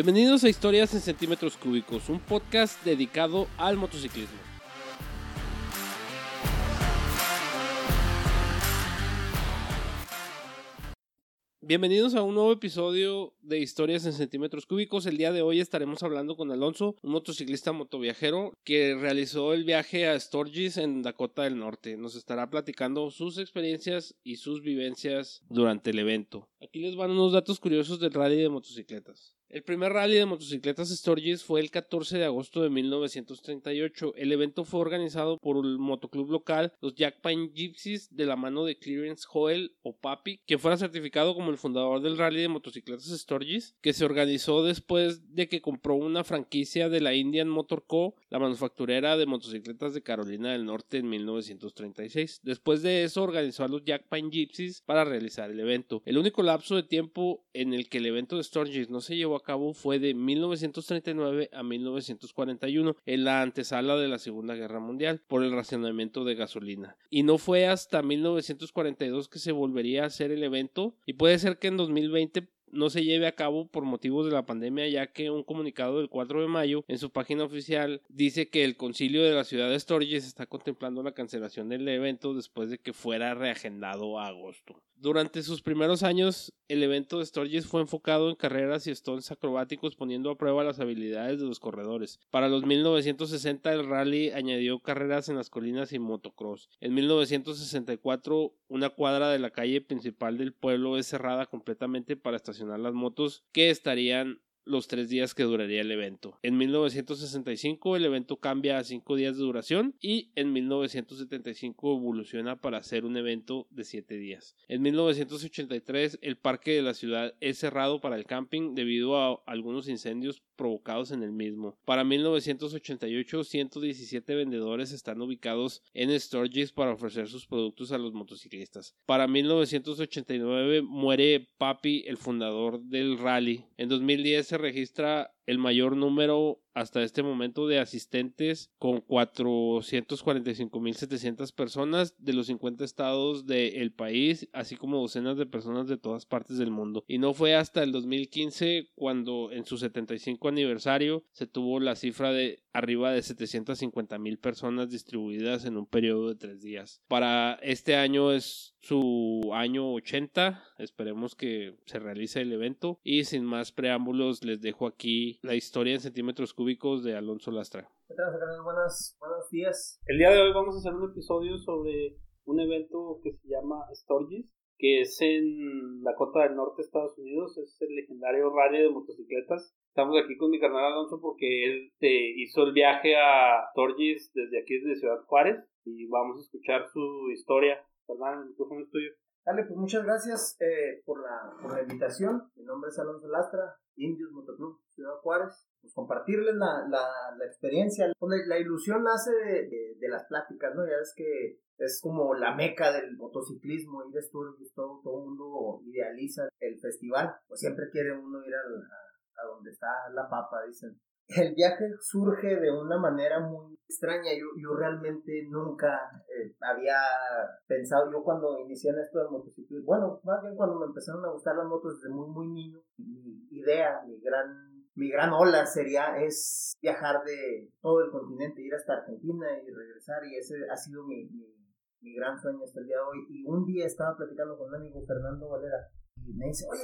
Bienvenidos a Historias en Centímetros Cúbicos, un podcast dedicado al motociclismo. Bienvenidos a un nuevo episodio de Historias en Centímetros Cúbicos. El día de hoy estaremos hablando con Alonso, un motociclista motoviajero que realizó el viaje a Sturgis en Dakota del Norte. Nos estará platicando sus experiencias y sus vivencias durante el evento. Aquí les van unos datos curiosos del rally de motocicletas. El primer rally de motocicletas Sturgis fue el 14 de agosto de 1938. El evento fue organizado por el motoclub local, los Jack Pine Gypsies, de la mano de Clearance Joel o Papi, que fuera certificado como el fundador del rally de motocicletas Sturgis, que se organizó después de que compró una franquicia de la Indian Motor Co., la manufacturera de motocicletas de Carolina del Norte en 1936. Después de eso organizó a los Jack Pine Gypsies para realizar el evento. El único lapso de tiempo en el que el evento de Sturgis no se llevó a cabo fue de 1939 a 1941 en la antesala de la Segunda Guerra Mundial por el racionamiento de gasolina. Y no fue hasta 1942 que se volvería a hacer el evento y puede ser que en 2020 no se lleve a cabo por motivos de la pandemia, ya que un comunicado del 4 de mayo en su página oficial dice que el concilio de la ciudad de Sturgis está contemplando la cancelación del evento después de que fuera reagendado a agosto. Durante sus primeros años, el evento de Sturgis fue enfocado en carreras y stunts acrobáticos poniendo a prueba las habilidades de los corredores. Para los 1960 el rally añadió carreras en las colinas y motocross. En 1964 una cuadra de la calle principal del pueblo es cerrada completamente para estacionar las motos que estarían los tres días que duraría el evento. En 1965 el evento cambia a cinco días de duración y en 1975 evoluciona para ser un evento de siete días. En 1983 el parque de la ciudad es cerrado para el camping debido a algunos incendios provocados en el mismo. Para 1988 117 vendedores están ubicados en Sturgis para ofrecer sus productos a los motociclistas. Para 1989 muere Papi, el fundador del rally. En 2010 se registra el mayor número hasta este momento de asistentes con 445.700 personas de los 50 estados del país, así como docenas de personas de todas partes del mundo. Y no fue hasta el 2015 cuando en su 75 aniversario se tuvo la cifra de arriba de 750.000 personas distribuidas en un periodo de tres días. Para este año es su año 80, esperemos que se realice el evento y sin más preámbulos les dejo aquí la historia en centímetros cúbicos de Alonso Lastra. Buenas, buenos días. El día de hoy vamos a hacer un episodio sobre un evento que se llama Sturgis, que es en Dakota del Norte, Estados Unidos. Es el legendario rally de motocicletas. Estamos aquí con mi carnal Alonso porque él hizo el viaje a Sturgis desde aquí, desde Ciudad Juárez, y vamos a escuchar su historia. Carnal, el micrófono es tuyo. Dale, pues muchas gracias eh, por, la, por la invitación. Mi nombre es Alonso Lastra, Indios Motoclub Ciudad Juárez. Pues compartirles la, la, la experiencia. Pues, la, ilusión nace de, de, las pláticas, ¿no? Ya ves que es como la meca del motociclismo, ir a Sturgis, todo, todo mundo idealiza el festival. Pues siempre quiere uno ir a, a, a donde está la papa, dicen el viaje surge de una manera muy extraña. Yo, yo realmente nunca eh, había pensado, yo cuando inicié en esto del motociclismo, bueno, más bien cuando me empezaron a gustar las motos desde muy, muy niño, mi idea, mi gran mi gran ola sería es viajar de todo el continente, ir hasta Argentina y regresar y ese ha sido mi, mi, gran sueño hasta el día de hoy. Y un día estaba platicando con un amigo, Fernando Valera, y me dice, oye,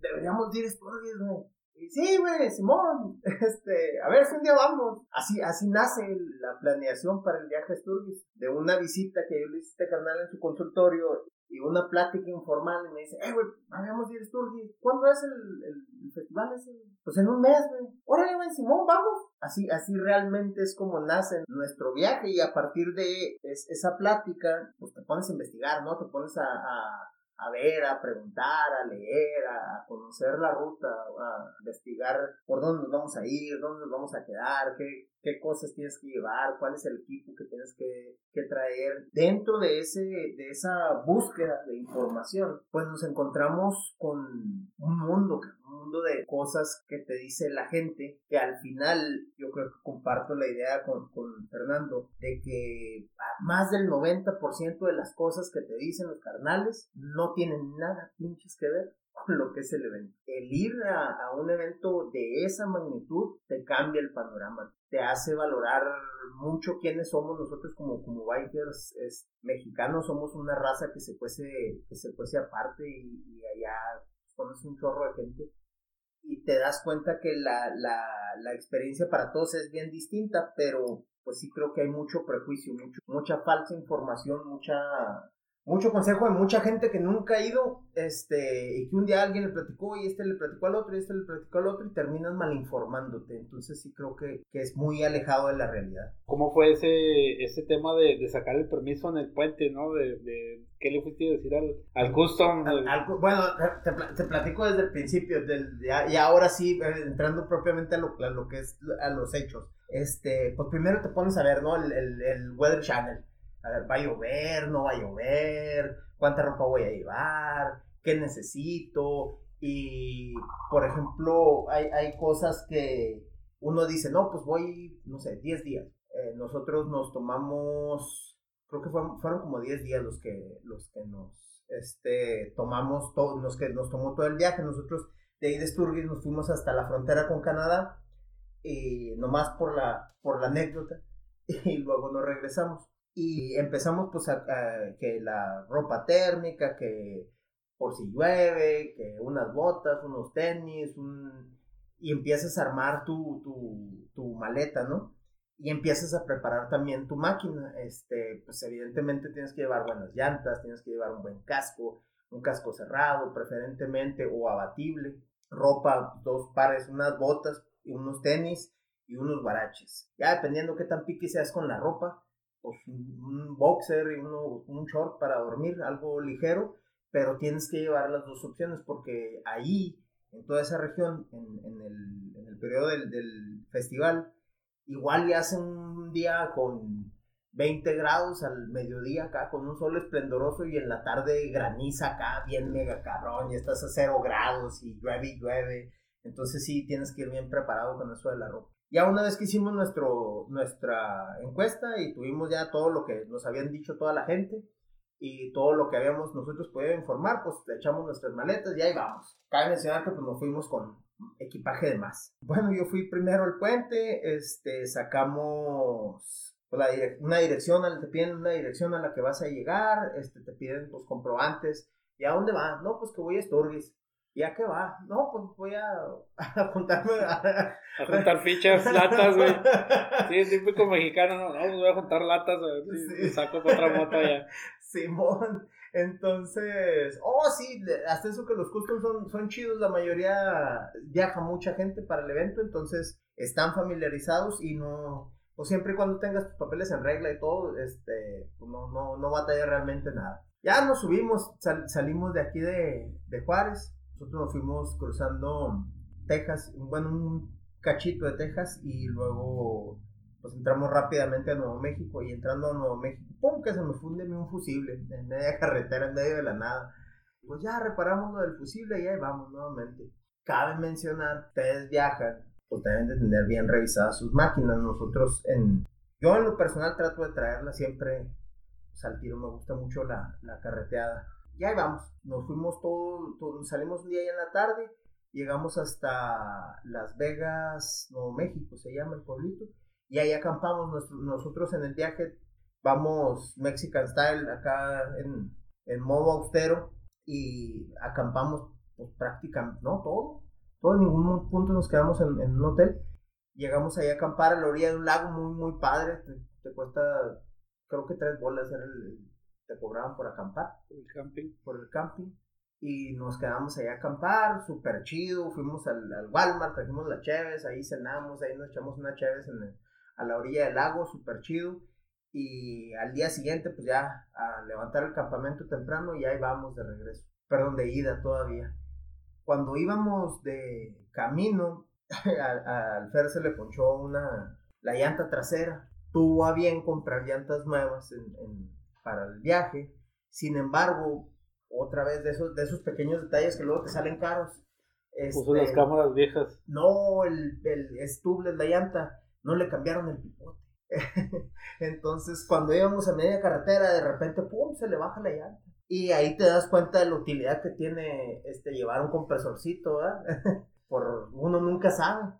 deberíamos ir a Sturgis, güey sí, güey, Simón, este, a ver si un día vamos. Así, así nace la planeación para el viaje a Sturgis, de una visita que yo le hice a este carnal en su consultorio y una plática informal y me dice, eh, güey, vamos a ir a Sturgis. ¿Cuándo es el, el, festival ese? Pues en un mes, güey. Órale, güey, Simón, vamos. Así, así realmente es como nace nuestro viaje y a partir de esa plática, pues te pones a investigar, ¿no? Te pones a ver, a preguntar, a leer, a conocer la ruta, a investigar por dónde nos vamos a ir, dónde nos vamos a quedar, qué, qué cosas tienes que llevar, cuál es el equipo que tienes que, que, traer. Dentro de, ese, de esa búsqueda de información, pues nos encontramos con un mundo, un mundo de cosas que te dice la gente, que al final yo creo que comparto la idea con, con Fernando, de que más del 90% de las cosas que te dicen los carnales no tienen nada pinches que ver lo que es el evento. El ir a, un evento de esa magnitud te cambia el panorama, te hace valorar mucho quiénes somos nosotros como, como bikers mexicanos, somos una raza que se fuese, que se aparte y, y allá conoces un chorro de gente y te das cuenta que la, la, la experiencia para todos es bien distinta, pero pues sí creo que hay mucho prejuicio, mucho, mucha falsa información, mucha mucho consejo de mucha gente que nunca ha ido, este, y que un día alguien le platicó y este le platicó al otro y este le platicó al otro y terminas malinformándote. Entonces sí creo que, que es muy alejado de la realidad. ¿Cómo fue ese, ese tema de, de sacar el permiso en el puente, no? De, de ¿Qué le fuiste a decir al, al custom? bueno, te, te, platico desde el principio del, y ahora sí, eh, entrando propiamente a lo, a lo que es a los hechos. Este, pues primero te pones a ver, ¿no? El, el, el Weather Channel a ver, ¿va a llover? ¿No va a llover? ¿Cuánta ropa voy a llevar? ¿Qué necesito? Y, por ejemplo, hay, hay cosas que uno dice, no, pues voy, no sé, 10 días. Eh, nosotros nos tomamos, creo que fueron, fueron como 10 días los que, los que nos este, tomamos, todo, los que nos tomó todo el viaje. Nosotros de ahí de Sturgis nos fuimos hasta la frontera con Canadá, y nomás por la, por la anécdota, y luego nos regresamos. Y empezamos pues a, que la ropa térmica, que por si llueve, que unas botas, unos tenis, y empiezas a armar tu, tu, maleta, ¿no? y empiezas a preparar también tu máquina. Este, pues evidentemente tienes que llevar buenas llantas, tienes que llevar un buen casco, un casco cerrado preferentemente o abatible, ropa, dos pares, unas botas unos tenis y unos guaraches. Ya dependiendo qué tan pique seas con la ropa, pues, un boxer y uno, un short para dormir, algo ligero, pero tienes que llevar las dos opciones porque ahí, en toda esa región, en, el, en el, periodo del, del, festival, igual ya hace un día con 20 grados al mediodía acá, con un sol esplendoroso y en la tarde graniza acá, bien mega cabrón, y estás a cero grados y llueve y llueve. Entonces sí, tienes que ir bien preparado con eso de la ropa. Ya una vez que hicimos nuestro, nuestra encuesta y tuvimos ya todo lo que nos habían dicho toda la gente y todo lo que habíamos nosotros podido informar, pues echamos nuestras maletas y ahí vamos. Cabe mencionar que pues nos fuimos con equipaje de más. Bueno, yo fui primero al puente, este, sacamos pues, una dirección, te piden una dirección a la que vas a llegar, este, te piden pues comprobantes. ¿Y a dónde vas? No, pues que voy a Sturgis. ¿Y a qué va? No, pues voy a, apuntarme a... a juntar fichas, latas, güey. Sí, típico mexicano, no, no, pues voy a juntar latas, güey. Sí. Saco otra moto allá. Simón. Entonces, oh, sí, hasta eso que los customs son, son chidos, la mayoría viaja mucha gente para el evento, entonces están familiarizados y no, pues siempre y cuando tengas tus papeles en regla y todo, este, pues no, no, no batalla realmente nada. Ya nos subimos, salimos de aquí de, de Juárez, nosotros nos fuimos cruzando Texas, bueno, un cachito de Texas y luego pues entramos rápidamente a Nuevo México y entrando a Nuevo México, ¡pum! que se me funde un fusible en media carretera, en medio de la nada. Pues ya reparamos lo del fusible y ahí vamos nuevamente. Cabe mencionar, ustedes viajan, pues deben de tener bien revisadas sus máquinas. Nosotros en... Yo en lo personal trato de traerla siempre pues, al tiro, me gusta mucho la, la carreteada y ahí vamos. Nos fuimos todo, salimos un día ya en la tarde, llegamos hasta Las Vegas, Nuevo México, se llama el pueblito, y ahí acampamos. nosotros en el viaje vamos Mexican Style acá en, en modo austero y acampamos pues, prácticamente, ¿no? Todo. Todo en ningún punto nos quedamos en, un hotel. Llegamos ahí a acampar a la orilla de un lago muy, muy padre. Te, cuesta, creo que tres bolas era el, te cobraban por acampar. Por el camping. Por el camping. Y nos quedamos ahí a acampar, súper chido. Fuimos al, al, Walmart, trajimos las cheves, ahí cenamos, ahí nos echamos unas cheves en a la orilla del lago, súper chido. Y al día siguiente, pues ya a levantar el campamento temprano y ahí vamos de regreso. Perdón, de ida todavía. Cuando íbamos de camino, al, Fer se le ponchó una, la llanta trasera. Tuvo a bien comprar llantas nuevas en para el viaje. Sin embargo, otra vez de esos, de esos pequeños detalles que luego te salen caros. Puso las este, cámaras viejas. No, el, el estuble, la llanta, no le cambiaron el pipote. Entonces, cuando íbamos a media carretera, de repente, ¡pum! se le baja la llanta. Y ahí te das cuenta de la utilidad que tiene este, llevar un compresorcito, ¿verdad? Por uno nunca sabe.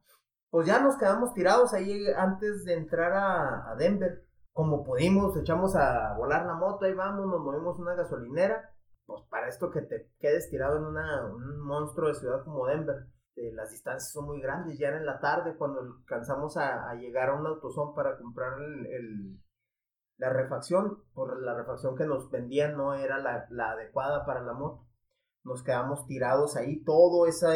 Pues ya nos quedamos tirados ahí antes de entrar a, a Denver. Como pudimos, echamos a volar la moto, ahí vamos, nos movimos una gasolinera. Pues para esto que te quedes tirado en una, un monstruo de ciudad como Denver. Eh, las distancias son muy grandes. Ya era en la tarde cuando alcanzamos a, llegar a un autosón para comprar el, la refacción, por la refacción que nos vendían no era la, la adecuada para la moto. Nos quedamos tirados ahí todo esa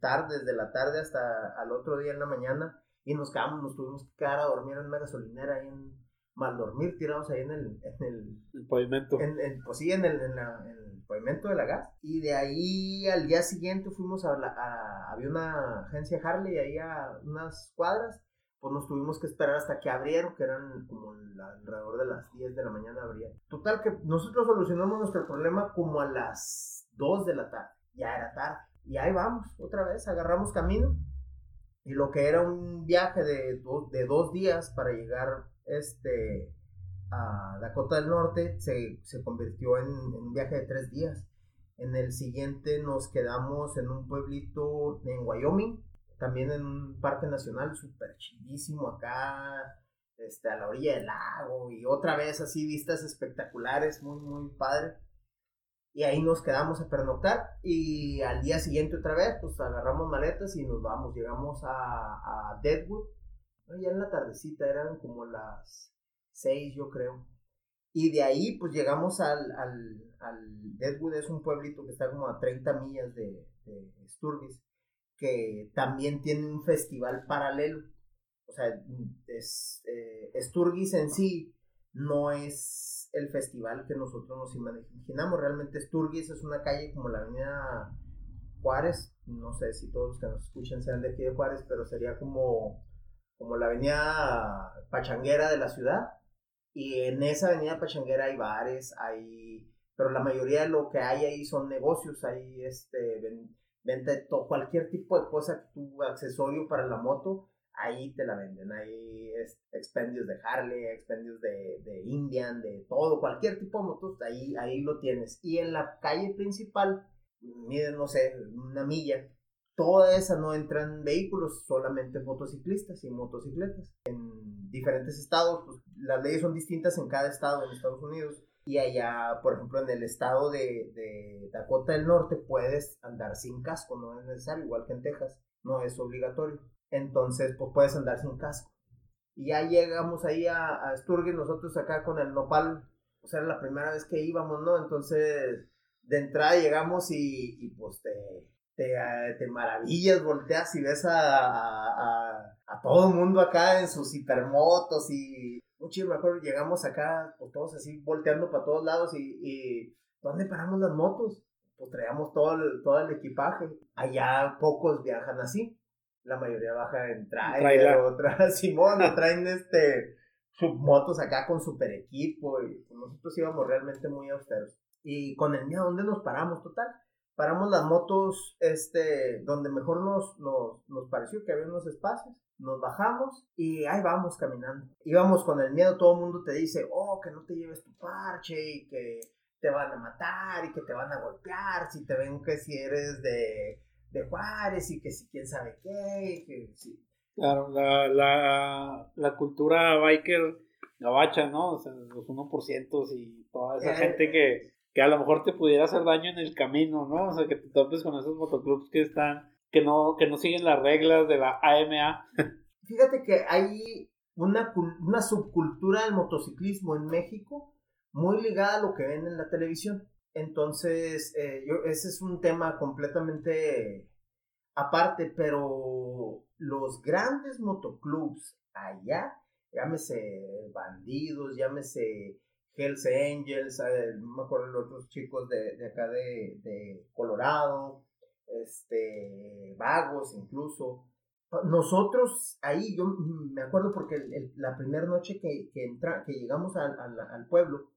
tarde, desde la tarde hasta al otro día en la mañana, y nos quedamos, nos tuvimos que quedar a dormir en una gasolinera ahí en mal dormir, tirados ahí en el, en el, el pavimento. En, en, pues sí, en el, en, la, en el pavimento de la gas. Y de ahí al día siguiente fuimos a, la, a había una agencia Harley ahí a unas cuadras pues nos tuvimos que esperar hasta que abrieron, que eran como alrededor de las 10 de la mañana abrían. Total que nosotros solucionamos nuestro problema como a las 2 de la tarde, ya era tarde. Y ahí vamos, otra vez, agarramos camino. Y lo que era un viaje de, de dos días para llegar este, a Dakota del Norte se, se convirtió en, un viaje de tres días. En el siguiente nos quedamos en un pueblito en Wyoming, también en un parque nacional súper chidísimo acá, este, a la orilla del lago, y otra vez así vistas espectaculares, muy, muy padre. Y ahí nos quedamos a pernoctar y al día siguiente otra vez, pues agarramos maletas y nos vamos, llegamos a Deadwood, ya en la tardecita, eran como las seis yo creo. Y de ahí pues llegamos al, al, al Deadwood, es un pueblito que está como a 30 millas de, de Sturgis que también tiene un festival paralelo. O sea, es, eh, Sturgis en sí no es el festival que nosotros nos imaginamos. Realmente Sturgis es una calle como la avenida Juárez. No sé si todos los que nos escuchan sean de aquí de Juárez, pero sería como, como la avenida pachanguera de la ciudad. Y en esa avenida pachanguera hay bares, hay... Pero la mayoría de lo que hay ahí son negocios, hay este venta de todo, cualquier tipo de cosa tu accesorio para la moto, ahí te la venden. Hay expendios de Harley, expendios de, de, Indian, de todo, cualquier tipo de motos, ahí, ahí lo tienes. Y en la calle principal, miden, no sé, una milla, toda esa no entran vehículos, solamente motociclistas y motocicletas. En diferentes estados, pues las leyes son distintas en cada estado en Estados Unidos y allá, por ejemplo, en el estado de, de, Dakota del Norte puedes andar sin casco, no es necesario, igual que en Texas, no es obligatorio. Entonces, pues puedes andar sin casco. Y ya llegamos ahí a, a Sturgis, nosotros acá con el nopal, pues era la primera vez que íbamos, ¿no? Entonces, de entrada llegamos y, y pues te, te, te, maravillas, volteas y ves a, a, a todo el mundo acá en sus hipermotos y muy chido, me acuerdo, llegamos acá, pues todos así volteando para todos lados y, y ¿dónde paramos las motos? Pues traíamos todo el, todo el equipaje. Allá pocos viajan así. La mayoría baja en trailer, otra Simón, traen este motos acá con super equipo y pues, nosotros íbamos realmente muy austeros. Y con el miedo, ¿dónde nos paramos? Total, paramos las motos este, donde mejor nos, nos, nos pareció que había unos espacios nos bajamos y ahí vamos caminando. Íbamos con el miedo, todo el mundo te dice, oh, que no te lleves tu parche y que te van a matar y que te van a golpear si te ven que si eres de, de Juárez y que si quién sabe qué. Que, sí. Claro, la, la, la cultura biker gabacha, ¿no? O sea, los 1% y toda esa eh, gente que, que a lo mejor te pudiera hacer daño en el camino, ¿no? O sea, que te topes con esos motoclubs que están que no, que no siguen las reglas de la AMA. Fíjate que hay una, una subcultura del motociclismo en México muy ligada a lo que ven en la televisión. Entonces, eh, yo, ese es un tema completamente aparte, pero los grandes motoclubs allá, llámese bandidos, llámese Hells Angels, no me acuerdo los otros chicos de, de acá de, de Colorado, este, vagos incluso. Nosotros ahí, yo me acuerdo porque la primera noche que, que, entra, que llegamos al, al, pueblo,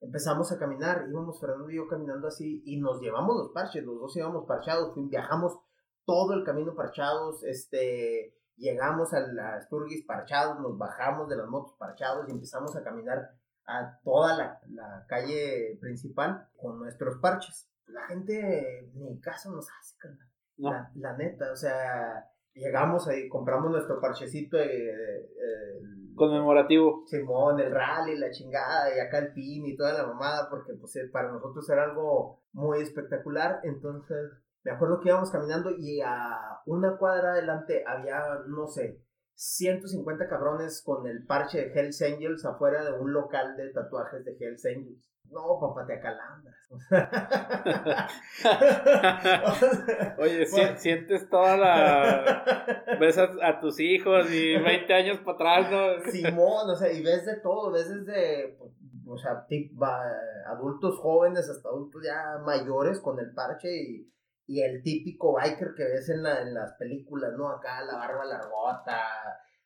empezamos a caminar, íbamos Fernando y yo caminando así y nos llevamos los parches, los dos íbamos parchados, viajamos todo el camino parchados, este, llegamos a, la Sturgis parchados, nos bajamos de las motos parchados y empezamos a caminar a toda la, la calle principal con nuestros parches. La gente ni caso nos hace, carnal. No. La, la neta, o sea, llegamos ahí, compramos nuestro parchecito de, el- Conmemorativo. Simón, el rally, la chingada, y acá el pin y toda la mamada, porque pues eh, para nosotros era algo muy espectacular. Entonces, me acuerdo que íbamos caminando y a una cuadra adelante había, no sé, 150 cabrones con el parche de Hells Angels afuera de un local de tatuajes de Hells Angels. No, papá, te acalambras. Oye, si- Bueno. sientes toda la. Ves a, a tus hijos y 20 años para atrás, ¿no? Simón, o sea, y ves de todo, ves desde, o sea, adultos jóvenes hasta adultos ya mayores con el parche y, y el típico biker que ves en, la- en las películas, ¿no? Acá la barba largota,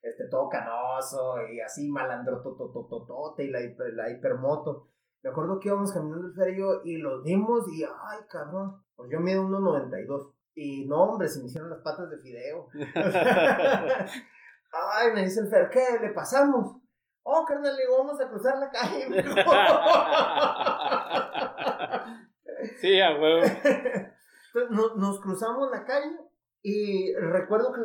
este, todo canoso y así malandro totototote y la, hiper- la hipermoto. Me acuerdo que íbamos caminando el ferio y los vimos y, ay, cabrón, pues yo mido 1.92. Y no, hombre, se me hicieron las patas de fideo. Ay, me dice el Fer, ¿qué? ¿Le pasamos? Oh, carnal, le digo, vamos a cruzar la calle. sí, a huevo. Entonces, no- nos cruzamos la calle y recuerdo que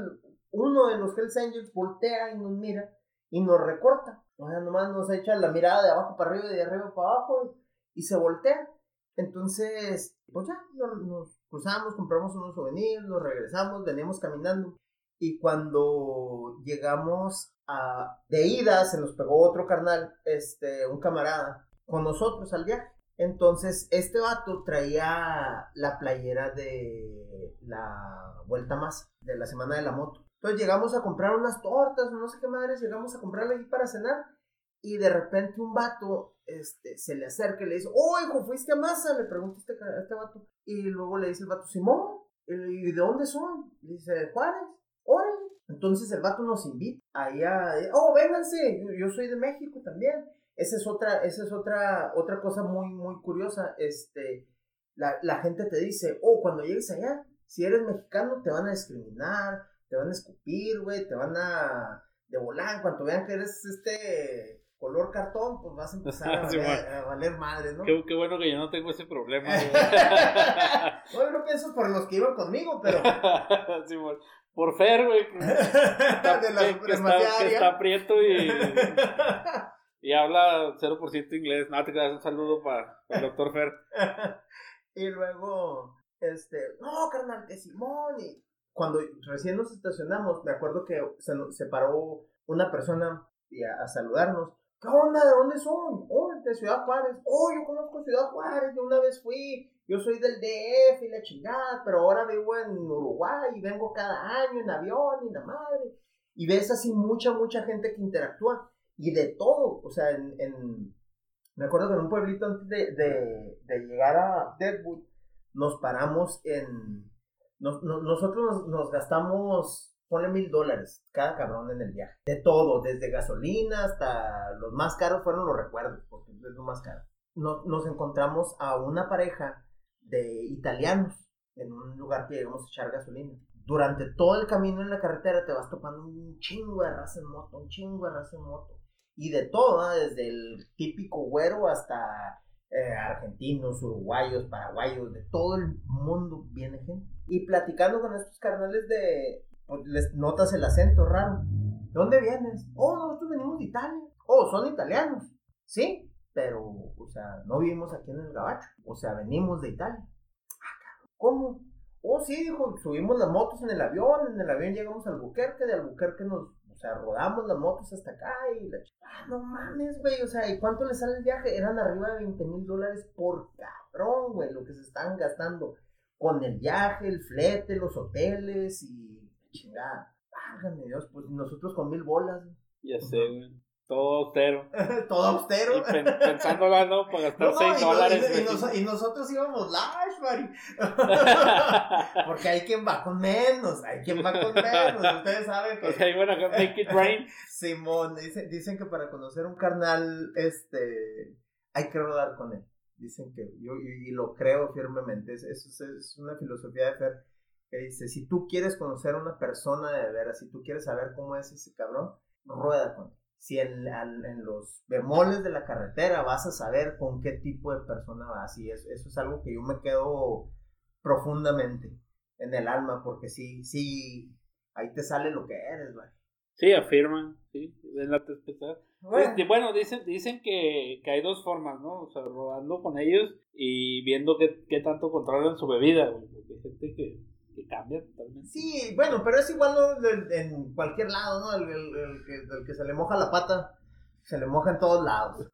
uno de los Hells Angels voltea y nos mira y nos recorta. O sea, nomás nos echa la mirada de abajo para arriba y de arriba para abajo y se voltea. Entonces, pues ya, nos, nos cruzamos, compramos unos souvenirs, nos regresamos, veníamos caminando. Y cuando llegamos a, de ida, se nos pegó otro carnal, este, un camarada, con nosotros al viaje. Entonces, este vato traía la playera de la Vuelta Más, de la Semana de la Moto. Entonces llegamos a comprar unas tortas, no sé qué madres, llegamos a comprarle ahí para cenar. Y de repente un vato este, se le acerca y le dice, oh, hijo, ¿fuiste a masa? Le pregunta este, ca- este vato. Y luego le dice el vato, Simón, ¿y de dónde son? Le dice, de Juárez, órale. Entonces el vato nos invita ahí a, oh, vénganse, yo soy de México también. Esa es otra, esa es otra, otra cosa muy, muy curiosa. Este, la, la gente te dice, oh, cuando llegues allá, si eres mexicano, te van a discriminar, te van a escupir, güey, te van a de volar. En cuanto vean que eres este color cartón, pues vas a empezar a, Sí, valer, a valer madre, ¿no? Qué, qué bueno que yo no tengo ese problema. güey. Bueno, no pienso por los que iban conmigo, pero. Sí, bueno. Por Fer, güey. que- que, que está, que está prieto y, y habla 0% inglés. No, te creas un saludo para el doctor Fer. y luego, este, no, carnal, que Simón. Y cuando recién nos estacionamos, me acuerdo que se, se paró una persona a, a saludarnos. ¿Qué onda? ¿De dónde son? Oh, de Ciudad Juárez. Oh, yo conozco Ciudad Juárez. Yo una vez fui. Yo soy del DF y la chingada, pero ahora vivo en Uruguay y vengo cada año en avión y la madre. Y ves así mucha, mucha gente que interactúa y de todo. O sea, en, en- me acuerdo que en un pueblito antes de, de, llegar a Deadwood, nos paramos en... nos- nos- nosotros nos, nos gastamos, ponle mil dólares cada cabrón en el viaje. De todo, desde gasolina hasta los más caros fueron los recuerdos, porque es lo más caro. Nos, nos encontramos a una pareja de italianos en un lugar que llegamos a echar gasolina. Durante todo el camino en la carretera te vas topando un chingo de raza en moto, un chingo de raza en moto. Y de todo, desde el típico güero hasta eh, argentinos, uruguayos, paraguayos, de todo el mundo viene gente. Y platicando con estos carnales de, pues les notas el acento raro. ¿De dónde vienes? Oh, nosotros venimos de Italia. Oh, son italianos. Sí, pero, o sea, no vivimos aquí en el Gabacho. O sea, venimos de Italia. Ah, ¿Cómo? Oh, sí, dijo, subimos las motos en el avión, en el avión llegamos al Albuquerque, de Albuquerque nos, sea, rodamos las motos hasta acá y la Ah, no mames, güey, o sea, ¿y cuánto le sale el viaje? Eran arriba de 20 mil dólares por cabrón, güey, lo que se estaban gastando con el viaje, el flete, los hoteles y chingada. Válgame Dios, pues nosotros con mil bolas. Ya sé, güey. Todo austero. todo austero. Y pen- pensándola, ¿no? Para gastar No, 6 y, dólares. y- y güey. nos- y nosotros íbamos large, Mari. Porque hay quien va con menos, hay quien va con menos. Ustedes saben que O sea, iban a make it rain. Simón, dice- dicen que para conocer un carnal, este, hay que rodar con él. Dicen que yo, y, y lo creo firmemente. Es, es, es una filosofía de Fer que dice: si tú quieres conocer a una persona de veras, si tú quieres saber cómo es ese cabrón, rueda con él. Si en, en, los bemoles de la carretera vas a saber con qué tipo de persona vas. Y eso, eso es algo que yo me quedo profundamente en el alma, porque sí, sí, ahí te sale lo que eres, güey. Sí, afirman, sí, en la bueno. Este, bueno, dicen, dicen que, que, hay dos formas, ¿no? O sea, rodando con ellos y viendo qué, qué tanto controlan su bebida, güey. Porque hay gente que, que cambia totalmente. Sí, bueno, pero es igual en cualquier lado, ¿no? El, que, el, que, se le moja la pata, se le moja en todos lados.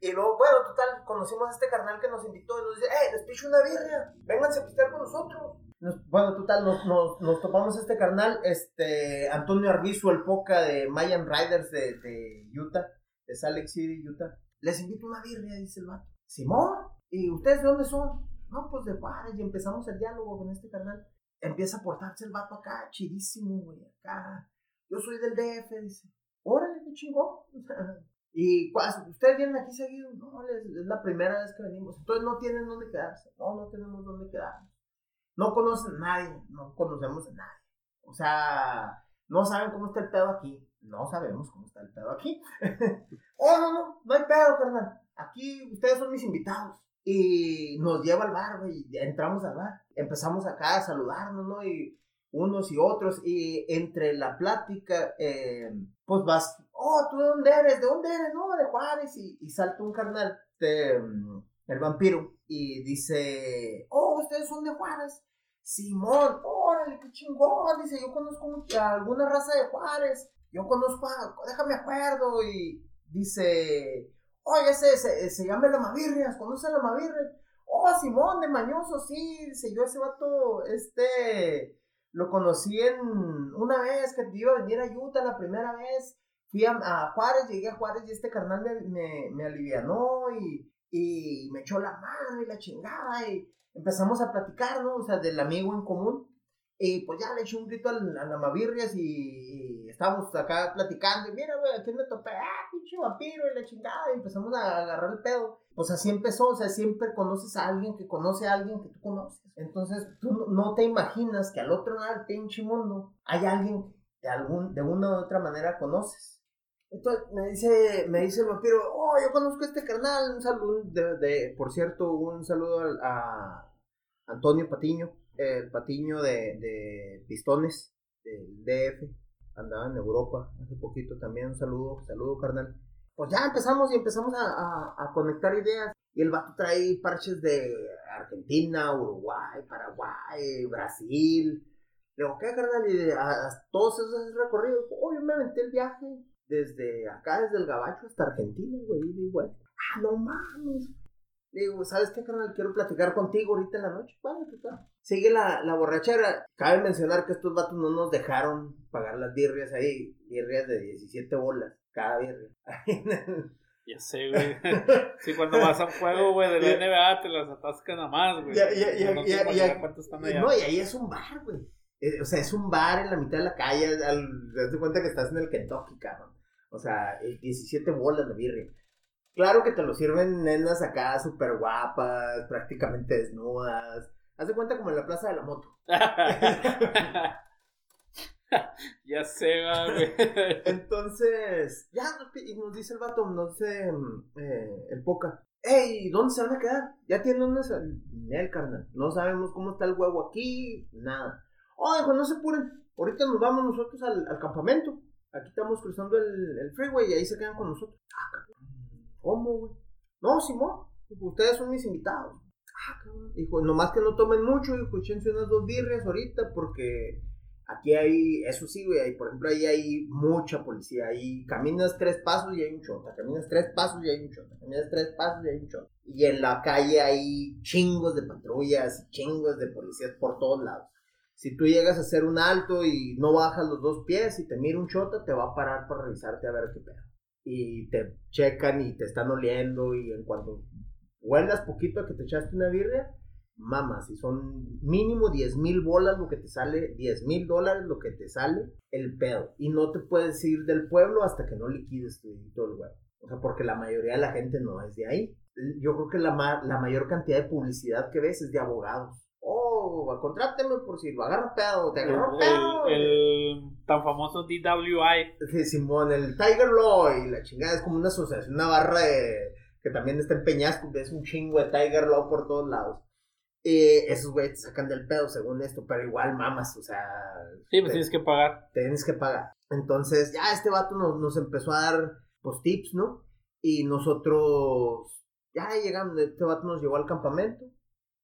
Y luego, bueno, total, conocimos a este carnal que nos invitó y nos dice, ¡eh, les picho una birria! ¡Vénganse a pistear con nosotros! bueno, total, nos, nos, nos, topamos este carnal, este, Antonio Arbizu, el poca de Mayan Riders de, de Utah, de Salt Lake City, Utah. Les invito una birria, dice el vato. Simón, ¿y ustedes de dónde son? No, pues de Juárez, y empezamos el diálogo con este carnal. Empieza a portarse el vato acá, chidísimo, güey, acá. Yo soy del DF, dice. Órale, qué chingón. y ustedes vienen aquí seguido. No, es, la primera vez que venimos. Entonces no tienen dónde quedarse. No, no tenemos dónde quedarnos no conocen a nadie, no conocemos a nadie. O sea, no saben cómo está el pedo aquí. No sabemos cómo está el pedo aquí. oh, no, no, no hay pedo, carnal. Aquí ustedes son mis invitados. Y nos lleva al bar, güey. Entramos al bar. Empezamos acá a saludarnos, ¿no? Y unos y otros. Y entre la plática, eh, pues vas, oh, ¿tú de dónde eres? ¿De dónde eres? No, de Juárez. Y, salta un carnal, mm, el vampiro, y dice, oh, ustedes son de Juárez. Simón, órale, qué chingón. Dice, yo conozco alguna raza de Juárez. Yo conozco a, déjame acuerdo. Y dice, oye, ese, se, se llama la Mavirrias, ¿conoce a la Mavirrias? Oh, Simón, de Mañoso, sí. Dice, yo ese vato, este, lo conocí en una vez que iba a venir a Utah la primera vez. Fui a, Juárez, llegué a Juárez y este carnal me, me, me alivianó y y me echó la mano y la chingada y empezamos a platicar, ¿no? O sea, del amigo en común. Y pues ya le eché un grito a, la Mavirrias y, estábamos acá platicando. Y mira, güey, aquí me topé, ah, pinche vampiro y la chingada. Y empezamos a agarrar el pedo. Pues así empezó, o sea, siempre conoces a alguien que conoce a alguien que tú conoces. Entonces, tú no te imaginas que al otro lado del pinche mundo hay alguien de, algún, de una u otra manera conoces. Entonces me dice, me dice el vampiro, oh, yo conozco este carnal, un saludo, de, por cierto, un saludo a, Antonio Patiño, el Patiño de, de, Pistones, del DF, andaba en Europa hace poquito también, un saludo, saludo carnal. Pues ya empezamos y empezamos a, a, conectar ideas. Y el vato trae parches de Argentina, Uruguay, Paraguay, Brasil. Le digo, ¿qué carnal? Y a, todos esos recorridos, oh, me aventé el viaje desde acá, desde el Gabacho hasta Argentina, güey, y digo, ah, no mames. Digo, ¿sabes qué, carnal? Quiero platicar contigo ahorita en la noche. Bueno, ¿qué tal? Sigue la, la borrachera. Cabe mencionar que estos vatos no nos dejaron pagar las birrias ahí, birrias de 17 bolas, cada birria. Ya sé, güey. Sí, cuando vas a un juego, güey, de la NBA te las atascan a más, güey. Ya, ya, ya, no ya, ya, están allá. No, y ahí es un bar, güey. Eh, o sea, es un bar en la mitad de la calle. Al, te das cuenta que estás en el Kentucky, cabrón. O sea, 17 bolas de birria. Claro que te lo sirven nenas acá súper guapas, prácticamente desnudas. Haz de cuenta como en la plaza de la moto. ya sé, güey. Entonces, ya y nos dice el vato, nos dice eh, el poca. Ey, ¿dónde se van a quedar? Ya tienen una el carnal. No sabemos cómo está el huevo aquí, nada. Oh, no se apuren. Ahorita nos vamos nosotros al, al campamento. Aquí estamos cruzando el, el freeway y ahí se quedan con nosotros. Ah, ¿Cómo, güey? No, Simón, ustedes son mis invitados. Ah, cabrón. Dijo, nomás que no tomen mucho, dijo, échense unas dos birrias ahorita porque aquí hay, eso sí, güey, por ejemplo, ahí hay mucha policía. Ahí caminas tres pasos y hay un chota, caminas tres pasos y hay un chota, caminas tres pasos y hay un chota. Y en la calle hay chingos de patrullas, chingos de policías por todos lados. Si tú llegas a hacer un alto y no bajas los dos pies y te mira un chota, te va a parar para revisarte a ver qué pedo. Y te checan y te están oliendo y en cuanto huelas poquito a que te echaste una birria, mamas, si son mínimo 10 mil bolas lo que te sale, 10 mil dólares lo que te sale, el pedo. Y no te puedes ir del pueblo hasta que no liquides todo el huevo. O sea, porque la mayoría de la gente no es de ahí. Yo creo que la, la mayor cantidad de publicidad que ves es de abogados oh, contrátelo por si lo agarra pedo, te agarró pedo. El, tan famoso DWI. Sí, Simón, el Tiger Law y la chingada es como una asociación, una barra de, que también está en Peñasco, es un chingo de Tiger Law por todos lados. Eh, esos güeyes te sacan del pedo según esto, pero igual mamas, o sea. Sí, pues tienes que pagar. Tienes que pagar. Entonces, ya este vato nos, nos empezó a dar, pues, tips, ¿no? Y nosotros, ya llegamos, este vato nos llevó al campamento,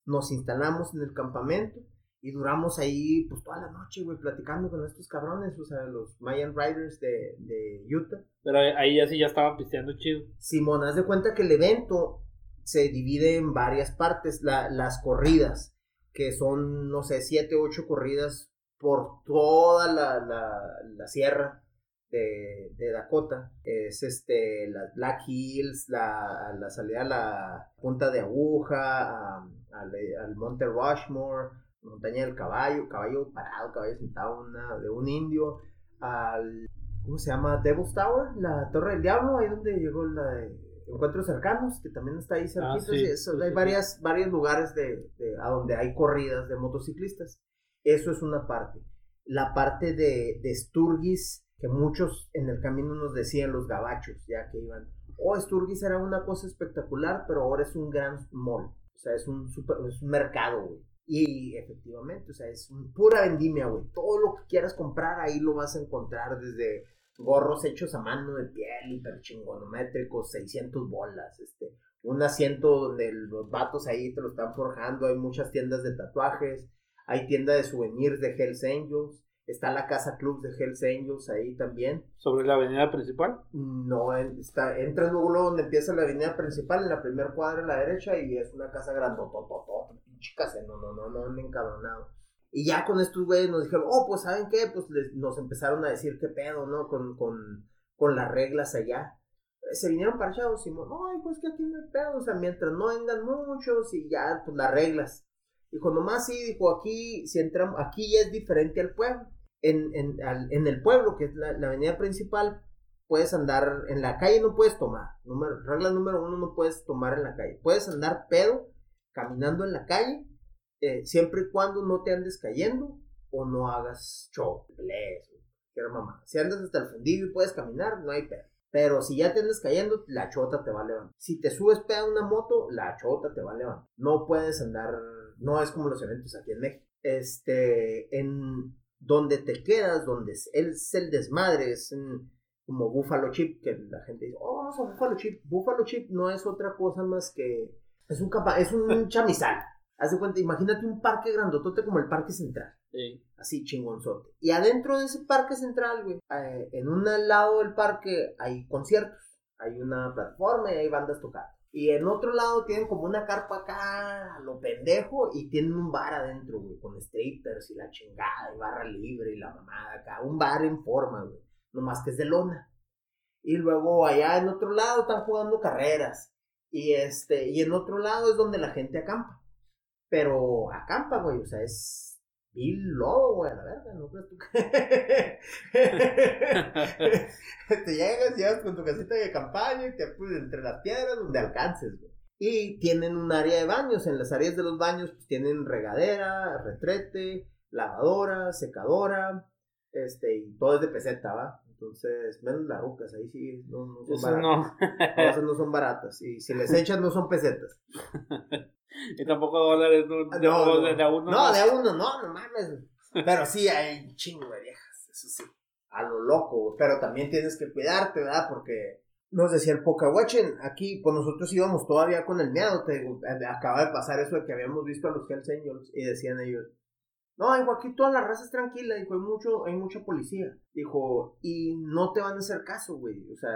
nos instalamos en el campamento y duramos ahí, pues, toda la noche, güey, platicando con estos cabrones, o sea, los Mayan Riders de, de Utah. Pero ahí ya sí ya estaban pisteando chido. Simón, haz de cuenta que el evento se divide en varias partes. La, las corridas, que son, no sé, siete, ocho corridas por toda la, la, la sierra de, de, Dakota. Es este, las Black Hills, la, la salida a la punta de aguja, al, al, monte Rushmore, montaña del caballo, caballo parado, caballo sentado una, de un indio, al, ¿cómo se llama? Devil's Tower, la Torre del Diablo, ahí donde llegó la encuentros cercanos, que también está ahí Ah, cerquita. sí, hay varias, varios lugares de, de- a donde hay corridas de motociclistas. Eso es una parte. La parte de, de Sturgis, que muchos en el camino nos decían los gabachos, ya que iban. Oh, Sturgis era una cosa espectacular, pero ahora es un gran mall. O sea, es un, super- es un mercado, güey. Y efectivamente, o sea, es un- pura vendimia, güey. Todo lo que quieras comprar ahí lo vas a encontrar desde gorros hechos a mano de piel, hiper chingonométricos, 600 bolas, este, un asiento donde los vatos ahí te lo están forjando, hay muchas tiendas de tatuajes, hay tienda de souvenirs de Hells Angels, está la casa club de Hells Angels ahí también. Sobre la avenida principal. No, está, entras luego, luego donde empieza la avenida principal, en la primera cuadra a la derecha, y es una casa grandotototota, pinche casa, no, no, no, no, me encabronado. Y ya con estos güeyes nos dijeron, oh, pues, ¿saben qué? Pues les- nos empezaron a decir qué pedo, ¿no? Con, con, con las reglas allá. Eh, Se vinieron parchados y, no, pues que aquí no hay pedo, o sea, mientras no vengan muchos y ya, pues las reglas. Dijo, nomás sí, dijo, aquí, si entramos, aquí ya es diferente al pueblo. En, en, en el pueblo, que es la, la avenida principal, puedes andar en la calle, no puedes tomar. Número, regla número uno, no puedes tomar en la calle. Puedes andar pedo, caminando en la calle, eh, siempre y cuando no te andes cayendo o no hagas show, cualquier mamá. Si andas hasta el fundillo y puedes caminar, no hay pedo. Pero si ya te andas cayendo, la chota te va a levantar. Si te subes pedo a una moto, la chota te va a. No puedes andar, no es como los eventos aquí en México. Este, en donde te quedas, donde es, es el desmadre, es como Buffalo Chip, que la gente dice, oh, vamos a Buffalo Chip. Buffalo Chip no es otra cosa más que, es un, capa, es un chamizal. Haz de cuenta, imagínate un parque grandotote como el Parque Central Sí. así chingonzote. Y adentro de ese parque central, güey, eh, en un lado del parque hay conciertos, hay una plataforma y hay bandas tocando. Y en otro lado tienen como una carpa acá, lo pendejo, y tienen un bar adentro, güey, con strippers y la chingada, y barra libre y la mamada acá. Un bar en forma, güey, nomás que es de lona. Y luego allá en otro lado están jugando carreras. Y este, y en otro lado es donde la gente acampa. Pero acampa, güey, o sea, es Bill Lobo, güey, a la verga, ¿no crees tú que? te llegas, llegas con tu casita de campaña y te pones entre las piedras donde alcances, güey. Y tienen un área de baños, en las áreas de los baños pues tienen regadera, retrete, lavadora, secadora, este, y todo es de peseta, ¿va? Entonces, menos las rucas, ahí sí no, no son Eso baratas. no. No, esas no son baratas. Y si les echas, no son pesetas. y tampoco dólares, no. No, de, a uno. no, de a uno, no, no mames. Pero sí hay un chingo de viejas, eso sí. A lo loco, pero también tienes que cuidarte, ¿verdad? Porque nos decía el Pocahuachen, aquí, pues nosotros íbamos todavía con el miedo. Te digo, eh, acaba de pasar eso de que habíamos visto a los Hells Angels y decían ellos, no, aquí toda la raza es tranquila, dijo, hay, mucho, hay mucha policía. Dijo, y no te van a hacer caso, güey. O sea,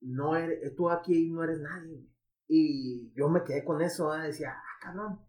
no eres, tú aquí no eres nadie, güey. Y yo me quedé con eso, decía, ah, cabrón.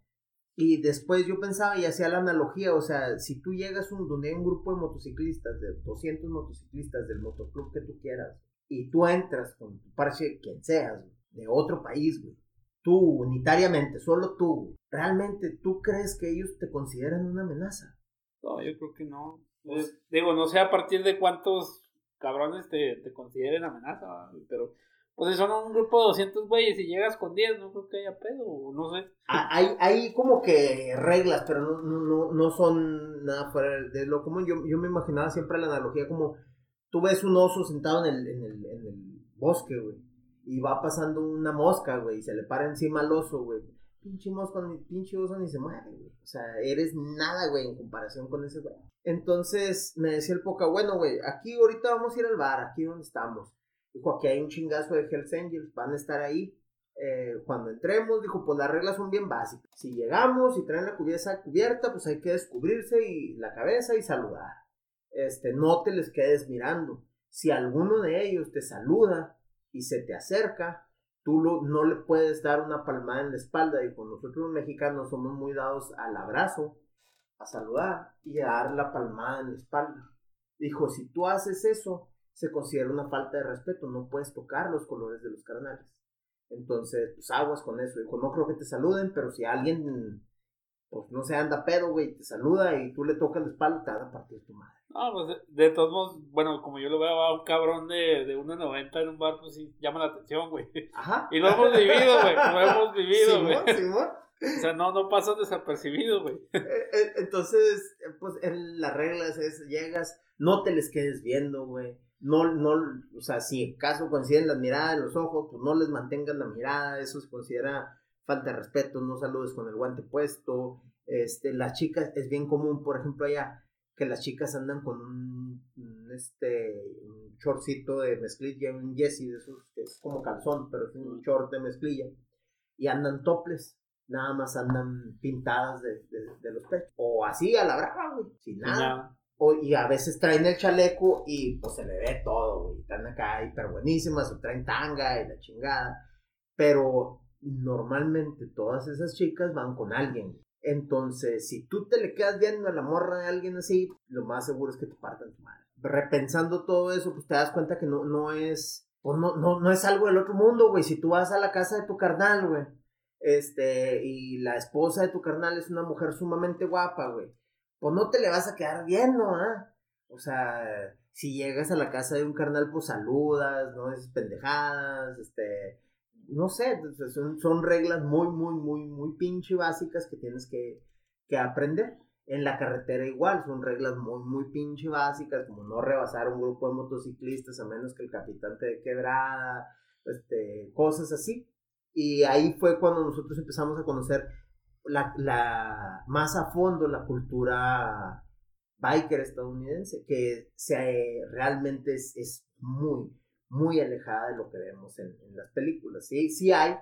Y después yo pensaba y hacía la analogía, o sea, si tú llegas un, donde hay un grupo de motociclistas, de 200 motociclistas del motoclub que tú quieras, y tú entras con tu parche, quien seas, de otro país, güey, tú unitariamente, solo tú, realmente tú crees que ellos te consideran una amenaza. No, yo creo que no. Es- digo, no sé a partir de cuántos cabrones te, te consideren amenaza, pero Pues si son un grupo de 200 güeyes y llegas con 10, no creo que haya pedo, no sé. Ah, Hay, hay como que reglas, pero no, no, no, no son nada fuera de lo común. Yo, yo me imaginaba siempre la analogía como tú ves un oso sentado en el, en el, en el bosque, güey, y va pasando una mosca, güey, y se le para encima al oso, güey. Pinche mosca, ni pinche oso ni se mueve, güey. O sea, eres nada, güey, en comparación con ese güey. Entonces me decía el poca, bueno, güey, aquí ahorita vamos a ir al bar, aquí donde estamos. Dijo, aquí hay un chingazo de Hells Angels, van a estar ahí. Eh, cuando entremos, dijo, pues las reglas son bien básicas. Si llegamos y traen la cubierta cubierta, pues hay que descubrirse y la cabeza y saludar. Este, no te les quedes mirando. Si alguno de ellos te saluda y se te acerca, tú lo- no le puedes dar una palmada en la espalda. Dijo, nosotros los mexicanos somos muy dados al abrazo, a saludar y a dar la palmada en la espalda. Dijo, si tú haces eso, se considera una falta de respeto, no puedes tocar los colores de los carnales. Entonces, pues aguas con eso. Dijo, no creo que te saluden, pero si alguien, pues no se anda pedo, güey, te saluda y tú le tocas la espalda, te van a partir tu madre. No, pues de, de todos modos, bueno, como yo lo veo a un cabrón de, de 1.90 en un bar, pues sí llama la atención, güey. Ajá. Y lo hemos vivido, güey, lo hemos vivido, güey. O sea, no, no pasas desapercibido, güey. Eh, eh, Entonces, pues en las reglas es, llegas, no te les quedes viendo, güey. No, no, o sea, si en caso coinciden las miradas en los ojos, pues no les mantengas la mirada, eso se considera falta de respeto, no saludes con el guante puesto. Este, las chicas, es bien común, por ejemplo, allá, que las chicas andan con un, un, este, un shortcito de mezclilla, un Jesse de esos, que es como calzón, pero es un short de mezclilla, y andan toples nada más andan pintadas de, de- de los pechos. O así a la brava, güey, sin nada. Nada. O, y a veces traen el chaleco y pues se le ve todo, güey. Están acá hiper buenísimas, o traen tanga y la chingada. Pero normalmente todas esas chicas van con alguien. Entonces, si tú te le quedas viendo a la morra de alguien así, lo más seguro es que te partan tu madre. Repensando todo eso, pues te das cuenta que no, no es, pues no, no, no es algo del otro mundo, güey. Si tú vas a la casa de tu carnal, güey, este, y la esposa de tu carnal es una mujer sumamente guapa, güey, pues no te le vas a quedar viendo, ¿ah? O sea, si llegas a la casa de un carnal, pues saludas, no es pendejadas, este, no sé, son, son reglas muy, muy, muy, muy pinche básicas que tienes que, que aprender. En la carretera igual, son reglas muy, muy pinche básicas, como no rebasar un grupo de motociclistas a menos que el capitán te dé quebrada, este, cosas así. Y ahí fue cuando nosotros empezamos a conocer la, la, más a fondo la cultura biker estadounidense, que se, realmente es, es muy, muy alejada de lo que vemos en, en, las películas. Sí, sí hay,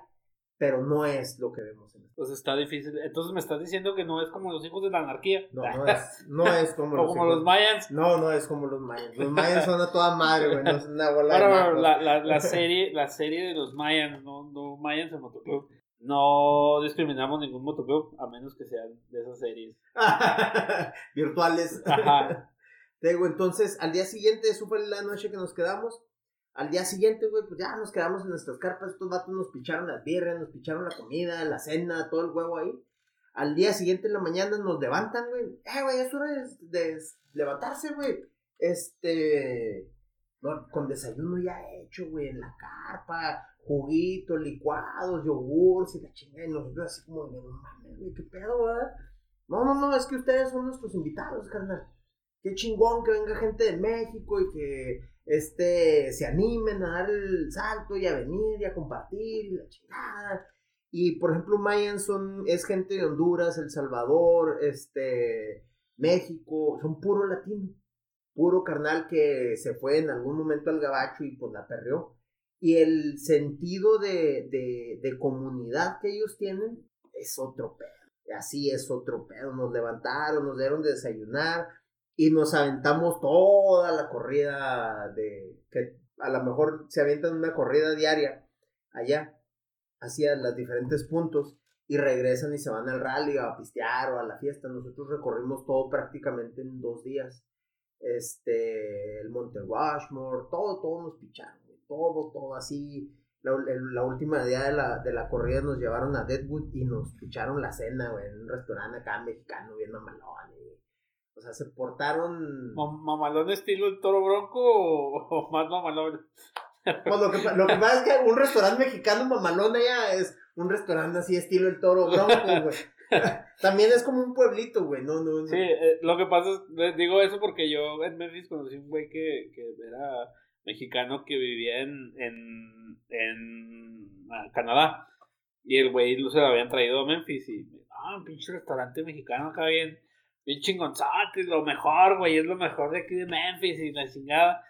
pero no es lo que vemos en las Pues está difícil. Entonces me estás diciendo que no es como los hijos de la anarquía. No, no es, no es como, los, como hijos. los Mayans. No, no es como los Mayans. Los Mayans son a toda madre, güey. No es una bola nacos. la, la, la serie, la serie de los Mayans, no, no Mayans en motoclub. No discriminamos ningún motoclub, a menos que sean de esas series. Virtuales. Ajá. Te digo, entonces, al día siguiente, fue la noche que nos quedamos. Al día siguiente, güey, pues ya nos quedamos en nuestras carpas. Estos vatos nos picharon las birras, nos picharon la comida, la cena, todo el huevo ahí. Al día siguiente en la mañana nos levantan, güey. Eh, güey, es hora de, levantarse, güey. Este. Con desayuno ya hecho, güey, en la carpa, juguitos, licuados, yogurts y la chingada. Y nosotros así como, no mames, güey, qué pedo, ¿verdad? No, no, no, es que ustedes son nuestros invitados, carnal. Qué chingón que venga gente de México y que este, se animen a dar el salto y a venir y a compartir y por ejemplo, Mayan son, es gente de Honduras, El Salvador, este, México, son puro latino, puro carnal que se fue en algún momento al gabacho y pues la perreó. Y el sentido de, de, de comunidad que ellos tienen es otro pedo. Así es otro pedo. Nos levantaron, nos dieron de desayunar y nos aventamos toda la corrida de que a lo mejor se avientan una corrida diaria allá hacia los diferentes puntos y regresan y se van al rally a pistear o a la fiesta. Nosotros recorrimos todo prácticamente en dos días. Este, el Monte Rushmore, todo, todo nos picharon, todo, todo así. La, última día de la, de la corrida nos llevaron a Deadwood y nos picharon la cena, güey, en un restaurante acá mexicano bien mamalón. Y, o sea, se portaron. ¿Mamalón estilo el toro bronco o, o más mamalón? Pues lo que, lo que pasa es que un restaurante mexicano mamalón allá es un restaurante así estilo el toro bronco, güey. También es como un pueblito, güey. No, no, no. Sí, eh, lo que pasa es, digo eso porque yo en Memphis conocí un güey que, que era mexicano que vivía en, en, en ah, Canadá. Y el güey se lo habían traído a Memphis y, ah, un pinche restaurante mexicano acá bien, bien chingonzote, lo mejor, güey, es lo mejor de aquí de Memphis y la chingada.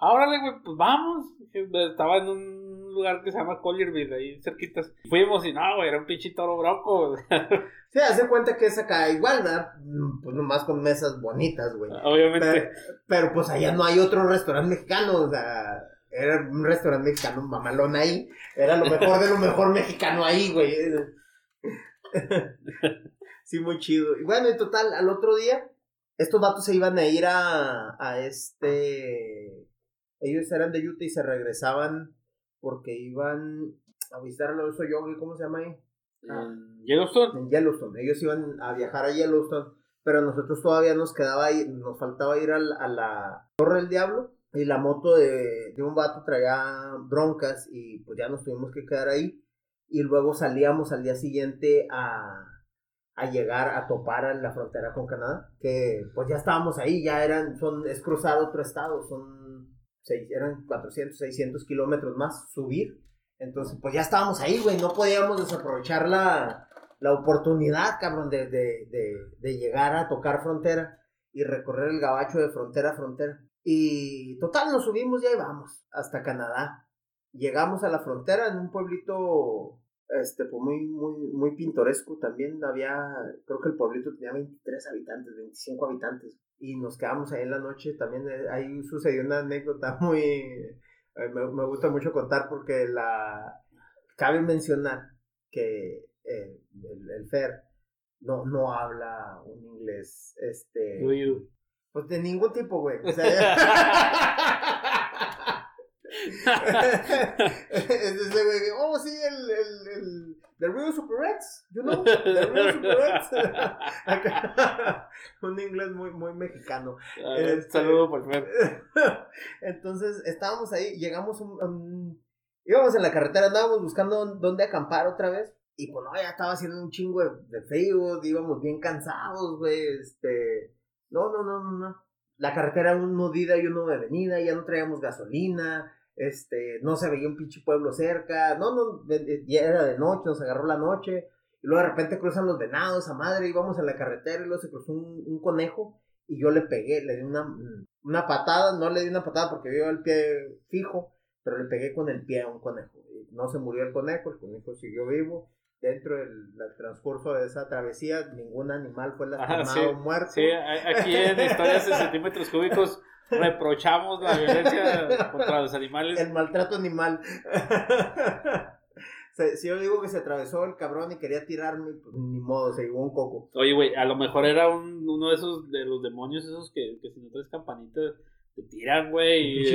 Ahora, güey, pues vamos. Estaba en un lugar que se llama Collierville, ahí cerquitas. Fuimos y no, güey, era un pinche toro bronco. Sí, hace cuenta que es acá igual, ¿verdad? Mm, pues nomás con mesas bonitas, güey. Obviamente. Pero, pues allá no hay otro restaurante mexicano, o sea, era un restaurante mexicano mamalón ahí. Era lo mejor de lo mejor mexicano ahí, güey. sí, muy chido. Y bueno, en total, al otro día, estos vatos se iban a ir a, a este ellos eran de Utah y se regresaban porque iban a visitar al oso yogi, ¿cómo se llama ahí? En Yellowstone. En Yellowstone. Ellos iban a viajar a Yellowstone, pero nosotros todavía nos quedaba ahí, nos faltaba ir a la Torre del Diablo y la moto de, de un vato traía broncas y pues ya nos tuvimos que quedar ahí y luego salíamos al día siguiente a, a llegar a topar a la frontera con Canadá, que pues ya estábamos ahí, ya eran, son, es cruzar otro estado, son eran 400, 600 kilómetros más subir. Entonces, pues ya estábamos ahí, güey. No podíamos desaprovechar la, la oportunidad, cabrón, de, de, de, llegar a tocar frontera y recorrer el gabacho de frontera a frontera. Y total, nos subimos y ahí vamos, hasta Canadá. Llegamos a la frontera en un pueblito este, pues muy, muy, muy pintoresco. También había, creo que el pueblito tenía 23 habitantes, 25 habitantes y nos quedamos ahí en la noche. También eh, ahí sucedió una anécdota muy... Eh, me, gusta mucho contar porque la... Cabe mencionar que eh, el, el, Fer no, no habla un inglés, este... Pues de ningún tipo, güey. O sea, oh, sí, el, el, el The Real Super X, you know, The Real Super X. un inglés muy, muy mexicano. este, saludo por favor. Entonces, estábamos ahí, llegamos, un, íbamos en la carretera, andábamos buscando dónde acampar otra vez. Y pues no, ya estaba haciendo un chingo de, frío, íbamos bien cansados, güey, este... No, no, no, no, no. La carretera uno de ida y uno de venida, ya no traíamos gasolina, este, no se veía un pinche pueblo cerca, no, no, ya era de noche, nos agarró la noche, y luego de repente cruzan los venados a madre, íbamos en la carretera y luego se cruzó un, conejo y yo le pegué, le di una, una patada, no le di una patada porque vio el pie fijo, pero le pegué con el pie a un conejo. No se murió el conejo, el conejo siguió vivo. Dentro del, transcurso de esa travesía, ningún animal fue lastimado o muerto. Sí, aquí en Historias de Centímetros Cúbicos reprochamos la violencia contra los animales. El maltrato animal. si yo digo que se atravesó el cabrón y quería tirarme, pues ni modo, se llevó un coco. Oye, güey, a lo mejor era un, uno de esos, de los demonios esos que, que si no traes campanitas te tiran, güey.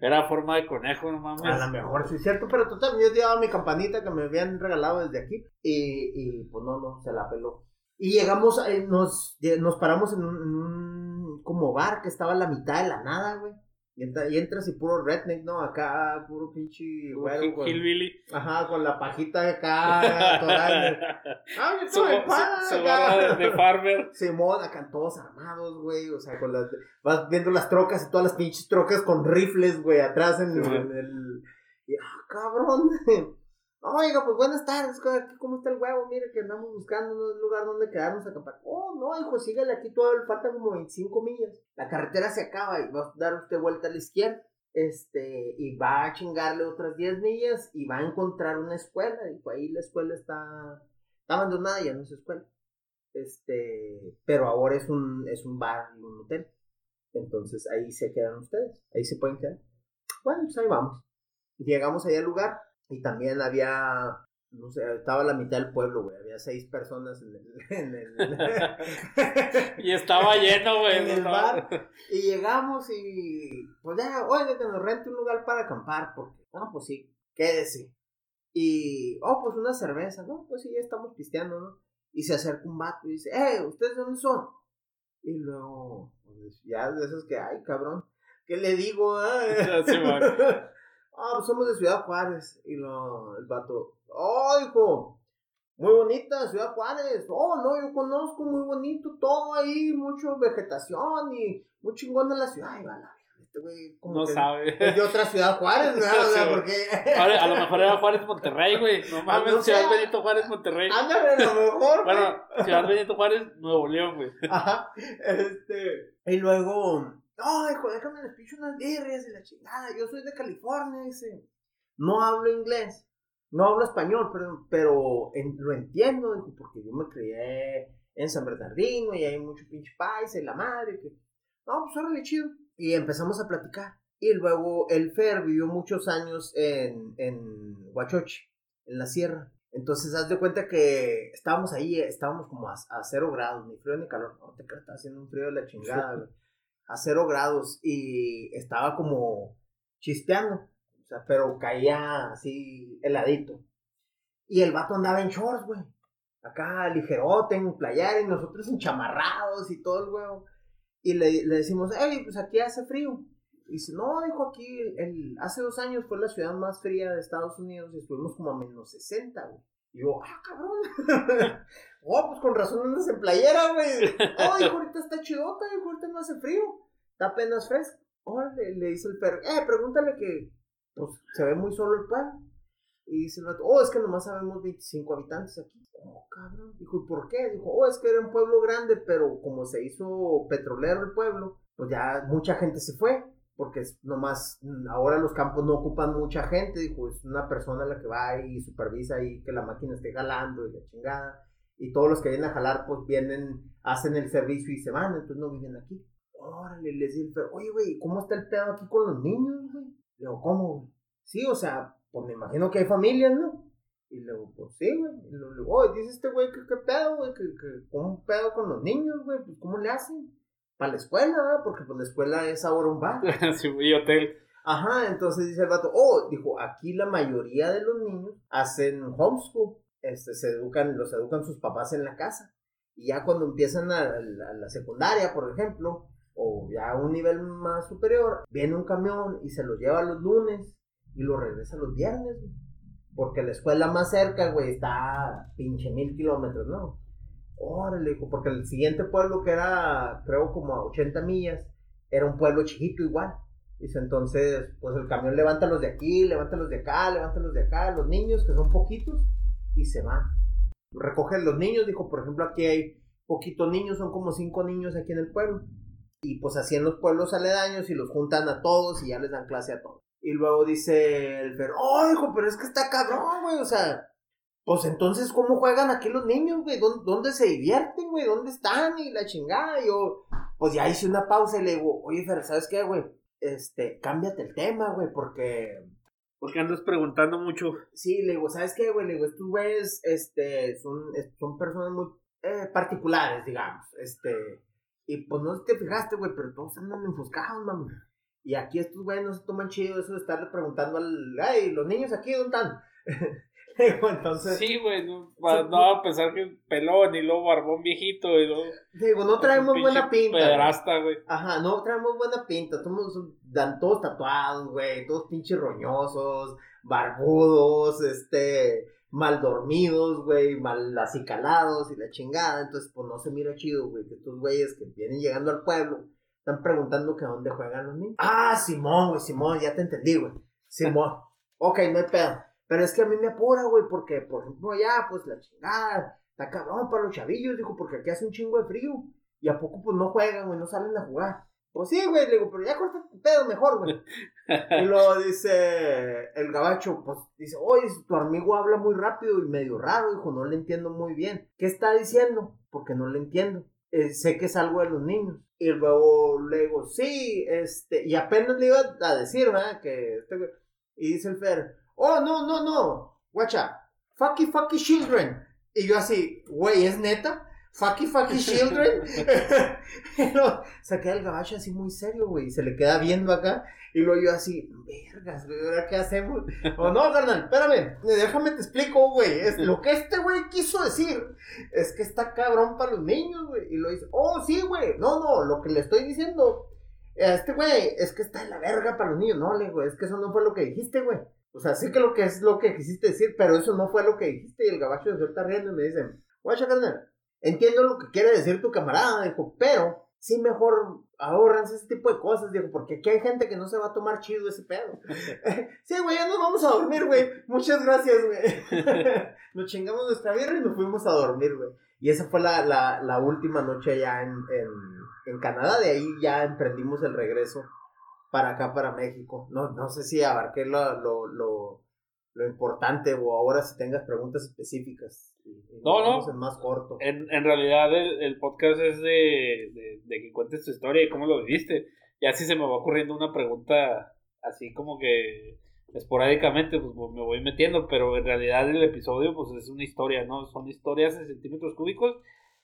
Era, forma de conejo, no mames. A lo mejor sí es cierto, pero total, yo llevaba mi campanita que me habían regalado desde aquí y, y pues no, no, se la peló. Y llegamos, eh, nos, nos paramos en un como bar que estaba a la mitad de la nada, güey. Y, entras y puro redneck, ¿no? Acá, puro pinche güey. Con, Ajá, con la pajita acá, toda. ah, yo acá. de farmer. Simón, acá todos armados, güey. O sea, con las. Vas viendo las trocas y todas las pinches trocas con rifles, güey, atrás en, en el. Y, ah, cabrón. Oiga, pues buenas tardes, ¿cómo está el huevo? Mire que andamos buscando un lugar donde quedarnos a acampar. Oh, no, hijo, sígale aquí todo, falta como 25 millas. La carretera se acaba y va a dar usted vuelta a la izquierda. Este, y va a chingarle otras 10 millas y va a encontrar una escuela. Pues ahí la escuela está, está abandonada, ya no es escuela. Este, pero ahora es un, es un bar y un hotel. Entonces ahí se quedan ustedes, ahí se pueden quedar. Bueno, pues ahí vamos. Llegamos ahí al lugar, y también había, no sé, estaba la mitad del pueblo, güey. Había seis personas en el. En el y estaba lleno, güey. En el bar. Y llegamos y. Pues ya, oye, que nos rente un lugar para acampar. Porque, ah, pues sí, quédese. Y, oh, pues una cerveza, ¿no? Pues sí, ya estamos pisteando, ¿no? Y se acerca un vato y dice, eh, ¿ustedes dónde son? Y luego, pues ya de esos que, ay, cabrón, ¿qué le digo? Ah? Ah, pues somos de Ciudad Juárez. Y lo, el vato, oh, hijo, muy bonita Ciudad Juárez. Oh, no, yo conozco muy bonito todo ahí, mucho vegetación y muy chingón en la ciudad. Ay, va la este güey como No que sabe. es de otra ciudad Juárez, ¿no? O sea, porque... A lo mejor era Juárez Monterrey, güey. No mames, no sé. Ciudad Benito Juárez Monterrey. Ándale, a lo mejor. Bueno, Ciudad Benito Juárez, Nuevo León, güey. Ajá, este... Y luego, no, hijo, déjame les picho unas birrias y la chingada. Yo soy de California, dice. No hablo inglés, no hablo español, pero, pero en- lo entiendo, dijo, porque yo me crié en San Bernardino y hay mucho pinche paisa y la madre. Que... No, pues órale, chido. Y empezamos a platicar. Y luego el Fer vivió muchos años en, en Huachochi, en la sierra. Entonces, haz de cuenta que estábamos ahí, estábamos como a, a cero grados, ni frío ni calor. No te creas, estaba haciendo un frío de la chingada, güey. A cero grados. Y estaba como chispeando. O sea, pero caía así heladito. Y el vato andaba en shorts, güey. Acá ligerote, en playar, y nosotros enchamarrados y todo el huevo. Y le, le decimos, hey, pues aquí hace frío. Y dice, no, dijo aquí, el, hace dos años fue la ciudad más fría de Estados Unidos y estuvimos como a menos 60, güey. Y yo, ah, cabrón. oh, pues con razón andas en playera, güey. Oh, dijo, ahorita está chidota, dijo, ahorita no hace frío. Está apenas fresco. Órale, le dice el perro, eh, pregúntale que, pues, se ve muy solo el pueblo. Y dice el vato, oh, es que nomás sabemos 25 habitantes aquí. Oh, cabrón. Dijo, ¿y por qué? Dijo, oh, es que era un pueblo grande, pero como se hizo petrolero el pueblo, pues ya mucha gente se fue. Porque es nomás, mm, ahora los campos no ocupan mucha gente. Dijo, es una persona la que va y supervisa ahí que la máquina esté jalando y la chingada. Y todos los que vienen a jalar, pues vienen, hacen el servicio y se van, entonces no viven aquí. Órale, les dice el perro, oye, güey, ¿cómo está el pedo aquí con los niños, güey? Le digo, ¿cómo, güey? Sí, o sea, pues me imagino que hay familias, ¿no? Y luego, pues sí, güey. Y luego, luego, oye, dice este güey, ¿qué, qué pedo, güey? ¿Qué, qué, ¿Cómo pedo con los niños, güey? Pues, ¿cómo le hacen? Para la escuela, ¿verdad? Porque pues la escuela es ahora un bar. sí, y hotel. Ajá, entonces dice el vato, oh, dijo, aquí la mayoría de los niños hacen homeschool, este, se educan, los educan sus papás en la casa. Y ya cuando empiezan a, la- a la secundaria, por ejemplo, o ya a un nivel más superior, viene un camión y se los lleva los lunes y lo regresa los viernes, güey. Porque la escuela más cerca, güey, está a pinche mil kilómetros, ¿no? Órale, porque el siguiente pueblo que era, creo, como a 80 millas, era un pueblo chiquito igual. Dice, entonces, pues el camión levanta los de aquí, levanta los de acá, levanta los de acá, los niños, que son poquitos, y se van. Recogen los niños, dijo, por ejemplo, aquí hay poquitos niños, son como cinco niños aquí en el pueblo. Y pues así en los pueblos aledaños y los juntan a todos y ya les dan clase a todos. Y luego dice el Fer, oh, hijo, pero es que está cabrón, güey, o sea, pues entonces, ¿cómo juegan aquí los niños, güey? ¿Dónde, dónde se divierten, güey? ¿Dónde están? Y la chingada, y yo, pues ya hice una pausa y le digo, oye, Fer, ¿sabes qué, güey? Este, cámbiate el tema, güey, porque Porque andas preguntando mucho. Sí, le digo, ¿sabes qué, güey? Le digo, estos güeyes, este, son, son personas muy eh, particulares, digamos, este, y pues no te fijaste, güey, pero todos andan enfoscados, mami. Y aquí estos güeyes no se toman chido eso de estarle preguntando al, ay, los niños aquí, ¿dónde están? Entonces, Sí, güey, no, va- no va a pensar que pelón y luego barbón viejito y luego. digo, no traemos buena pinta. güey. Pederasta, güey. Ajá, no traemos buena pinta. Somos, dan todos tatuados, güey. Todos pinches roñosos, barbudos, este, mal dormidos, güey, mal acicalados y la chingada. Entonces, pues no se mira chido, güey. Que estos güeyes que vienen llegando al pueblo están preguntando que a dónde juegan los niños. Ah, Simón, güey, Simón, ya te entendí, güey. Simón. Ok, no hay pedo. Pero es que a mí me apura, güey, porque, por ejemplo, allá, pues la chingada. Está cabrón para los chavillos, dijo, porque aquí hace un chingo de frío. Y a poco, pues no juegan, güey, no salen a jugar. Pues sí, güey, le digo, pero ya corta tu pedo mejor, güey. y luego dice el gabacho, pues dice, oye, tu amigo habla muy rápido y medio raro, hijo, no le entiendo muy bien. ¿Qué está diciendo? Porque no le entiendo. Eh, sé que es algo de los niños. Y luego le digo, sí, este, y apenas le iba a decir, ¿verdad? Que este y dice el Fer, oh, no, no, no, guacha, fucky, fucky children. Y yo así, güey, ¿es neta? Fucky, fucky children. se queda el gabacho así muy serio, güey, se le queda viendo acá. Y luego yo así, vergas, güey, ¿ahora qué hacemos? O no, carnal, espérame, déjame te explico, güey. Es, lo que este güey quiso decir es que está cabrón para los niños, güey. Y lo dice, oh, sí, güey. No, no, lo que le estoy diciendo este güey, es que está en la verga para los niños. No, le digo, es que eso no fue lo que dijiste, güey. O sea, sí que lo que es lo que quisiste decir, pero eso no fue lo que dijiste. Y el gabacho se suelta riendo y me dice, guacha, carnal, entiendo lo que quiere decir tu camarada, dijo, pero sí mejor ahorranse ese tipo de cosas, dijo, porque aquí hay gente que no se va a tomar chido ese pedo. sí, güey, ya nos vamos a dormir, güey. Muchas gracias, güey. nos chingamos nuestra birra y nos fuimos a dormir, güey. Y esa fue la, la, la última noche allá en, en, en, Canadá. De ahí ya emprendimos el regreso para acá, para México. No, no sé si abarqué lo, lo, lo, lo importante o ahora si tengas preguntas específicas. no, no. En más corto. En, en realidad el, el, podcast es de, de, de, que cuentes tu historia y cómo lo viviste. Y así se me va ocurriendo una pregunta así como que esporádicamente pues me voy metiendo, pero en realidad el episodio pues es una historia, ¿no? Son historias en centímetros cúbicos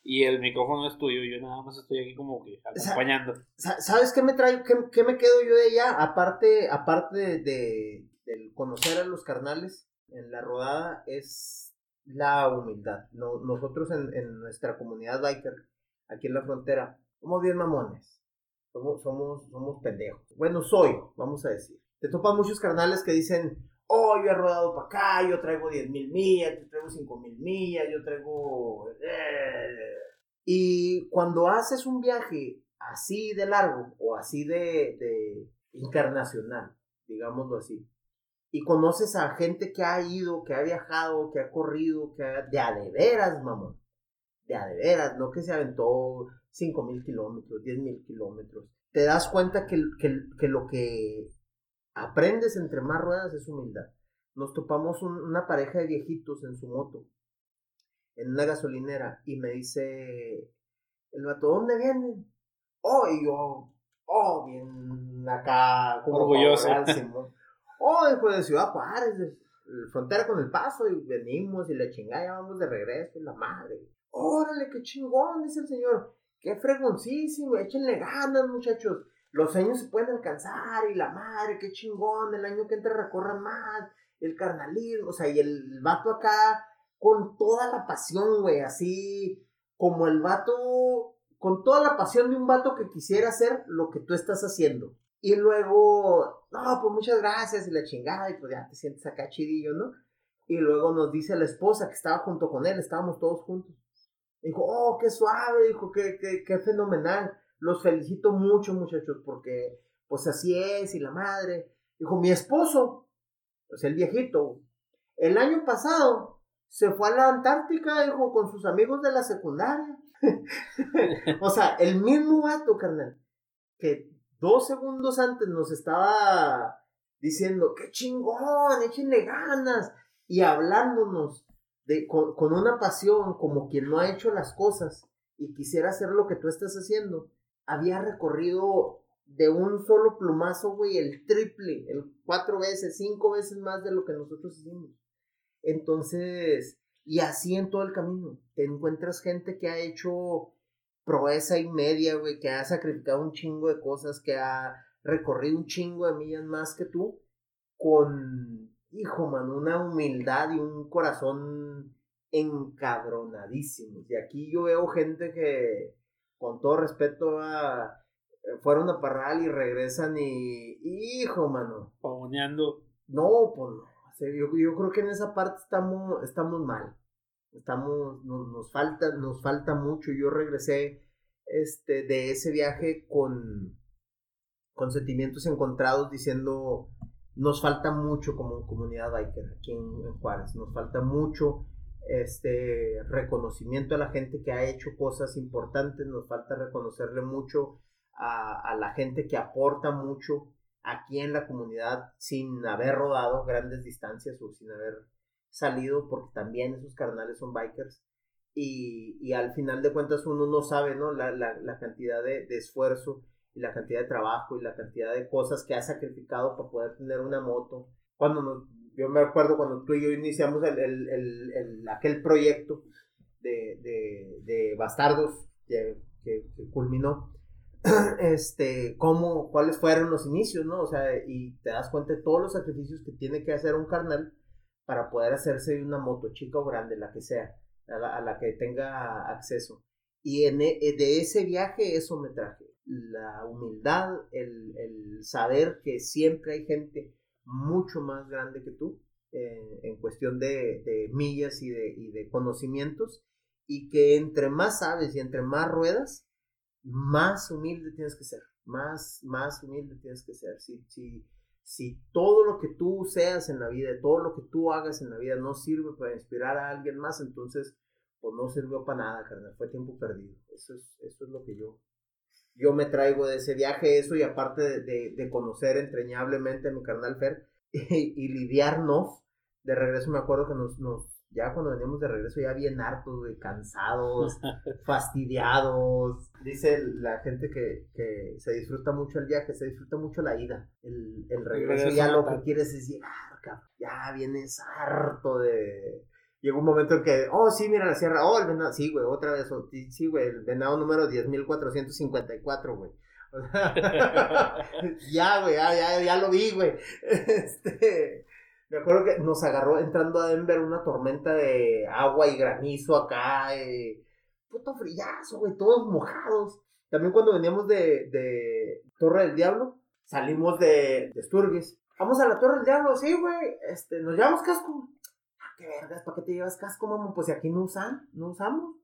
y el micrófono es tuyo, yo nada más estoy aquí como que acompañando. ¿Sabes qué me trae, qué, qué me quedo yo de ella? Aparte, aparte de, de, de, conocer a los carnales en la rodada, es la humildad. No, nosotros en, en nuestra comunidad biker, aquí en la frontera, somos bien mamones. Somos, somos, somos pendejos. Bueno, soy, vamos a decir te topan muchos carnales que dicen, oh, yo he rodado para acá, yo traigo 10 mil millas, yo traigo 5 mil millas, yo traigo... Eh". Y cuando haces un viaje así de largo o así de, de internacional, digámoslo así, y conoces a gente que ha ido, que ha viajado, que ha corrido, que ha, de a de veras, mamón, de a de veras, no que se aventó 5 mil kilómetros, 10 mil kilómetros, te das cuenta que, que, que lo que aprendes entre más ruedas es humildad. Nos topamos una pareja de viejitos en su moto, en una gasolinera, y me dice el vato, ¿dónde vienen? Oh, y yo, oh, bien acá, como orgulloso. oh, después de Ciudad Juárez, de frontera con el paso, y venimos y le chingada, ya vamos de regreso, y la madre. Órale, qué chingón, dice el señor. Qué fregoncísimo, échenle ganas, muchachos los años se pueden alcanzar y la madre, qué chingón, el año que entra recorran más, el carnalismo, o sea, y el vato acá con toda la pasión, güey, así como el vato, con toda la pasión de un vato que quisiera hacer lo que tú estás haciendo. Y luego, no, pues muchas gracias y la chingada, y pues ya te sientes acá chidillo, ¿no? Y luego nos dice la esposa que estaba junto con él, estábamos todos juntos. Dijo, oh, qué suave, dijo, qué, qué, qué fenomenal los felicito mucho, muchachos, porque pues así es, y la madre. Dijo, mi esposo, pues el viejito, el año pasado se fue a la Antártica, dijo, con sus amigos de la secundaria. o sea, el mismo vato, carnal, que dos segundos antes nos estaba diciendo, qué chingón, échenle ganas, y hablándonos de, con, con una pasión como quien no ha hecho las cosas y quisiera hacer lo que tú estás haciendo había recorrido de un solo plumazo, güey, el triple, el cuatro veces, cinco veces más de lo que nosotros hicimos. Entonces, y así en todo el camino, te encuentras gente que ha hecho proeza y media, güey, que ha sacrificado un chingo de cosas, que ha recorrido un chingo de millas más que tú, con, hijo, man, una humildad y un corazón encabronadísimo. Y aquí yo veo gente que, con todo respeto, a, eh, fueron a Parral y regresan y, hijo, mano. Pavoneando. No, pues no. Yo, yo, creo que en esa parte estamos, estamos mal. Estamos, nos, nos, falta, nos falta mucho. Yo regresé este, de ese viaje con, con sentimientos encontrados diciendo, nos falta mucho como comunidad biker aquí en, en Juárez. Nos falta mucho este reconocimiento a la gente que ha hecho cosas importantes, nos falta reconocerle mucho a, la gente que aporta mucho aquí en la comunidad sin haber rodado grandes distancias o sin haber salido, porque también esos carnales son bikers. Y, y al final de cuentas uno no sabe ¿no? La, la, la cantidad de, de, esfuerzo y la cantidad de trabajo y la cantidad de cosas que ha sacrificado para poder tener una moto. Cuando nos, yo me acuerdo cuando tú y yo iniciamos el, el, el, aquel proyecto de, de, de Bastardos que, que, culminó, este, cómo, cuáles fueron los inicios, ¿no? O sea, y te das cuenta de todos los sacrificios que tiene que hacer un carnal para poder hacerse una moto chica o grande, la que sea, a la, que tenga acceso. Y en, e, de ese viaje eso me traje. la humildad, el, el, saber que siempre hay gente mucho más grande que tú eh, en cuestión de, millas y de, y de, conocimientos y que entre más sabes y entre más ruedas, más humilde tienes que ser, más, más humilde tienes que ser. Si, si, si todo lo que tú seas en la vida, todo lo que tú hagas en la vida no sirve para inspirar a alguien más, entonces pues no sirvió para nada, carnal, fue tiempo perdido. Eso es, eso es lo que yo, yo me traigo de ese viaje, eso y aparte de, de, conocer entrañablemente a mi carnal Fer y, lidiarnos, de regreso me acuerdo que nos, nos, ya cuando veníamos de regreso ya bien hartos, cansados, fastidiados. Dice la gente que, que, se disfruta mucho el viaje, se disfruta mucho la ida. El, el regreso, ya lo que quieres es llegar, ya vienes harto de, llegó un momento en que, oh, sí, mira la sierra, oh, el venado, sí, güey, otra vez, sí, güey, el venado número 10.454, güey. ya, güey, ya, ya, ya, lo vi, güey. Este, me acuerdo que nos agarró entrando a Denver una tormenta de agua y granizo acá, eh, puto frillazo, güey, todos mojados. También cuando veníamos de, de Torre del Diablo, salimos de, de Sturgis. Vamos a la Torre del Diablo, sí, güey, este, nos llevamos casco qué vergas, ¿para qué te llevas casco, mamá? Pues si aquí no usan, no usamos.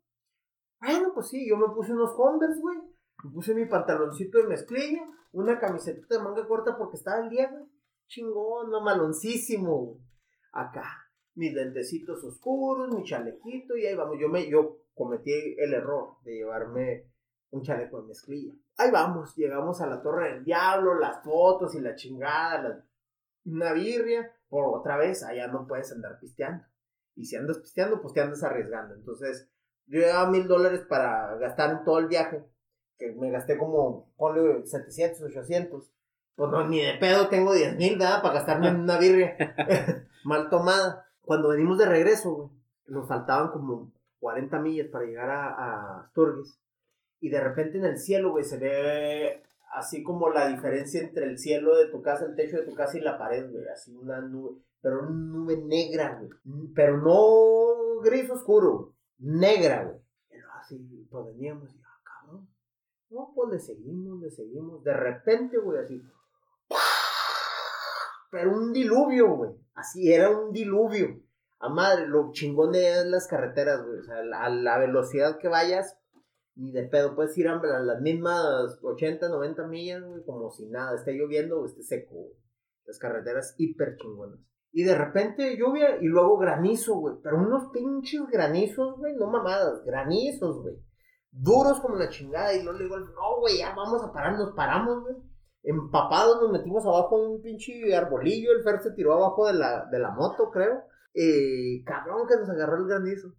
Bueno, pues sí, yo me puse unos Converse, güey. Me puse mi pantaloncito de mezclilla, una camiseta de manga corta porque estaba el día, güey. Chingón, no maloncísimo, Acá, mis lentecitos oscuros, mi chalequito, y ahí vamos. Yo me, yo cometí el error de llevarme un chaleco de mezclilla. Ahí vamos, llegamos a la Torre del Diablo, las fotos y la chingada, la, una birria por otra vez, allá no puedes andar pisteando. Y si andas pisteando, pues te andas arriesgando. Entonces, yo llevaba mil dólares para gastar en todo el viaje, que me gasté como, ponle 700, 800. Pues no, ni de pedo tengo 10 mil, ¿verdad? Para gastarme en una birria mal tomada. Cuando venimos de regreso, güey, nos faltaban como 40 millas para llegar a, a Sturgis. Y de repente en el cielo, güey, se ve así como la diferencia entre el cielo de tu casa, el techo de tu casa y la pared, güey, así una nube, pero una nube negra, güey, pero no gris oscuro, negra, güey. Pero así, pues veníamos y, ah, cabrón, no, pues le seguimos, le seguimos, de repente, güey, así, pero un diluvio, güey, así, era un diluvio. A madre, lo chingón de las carreteras, güey, o sea, a la velocidad que vayas, ni de pedo, puedes ir a las mismas 80, 90 millas, güey, como si nada, esté lloviendo o esté seco, Las carreteras hiper chingonas. Y de repente lluvia y luego granizo, güey. Pero unos pinches granizos, güey, no mamadas, granizos, güey. Duros como la chingada. Y luego le digo, no, güey, ya vamos a parar, nos paramos, güey. Empapados nos metimos abajo de un pinche arbolillo. El Fer se tiró abajo de la, de la moto, creo. Eh, cabrón que nos agarró el granizo.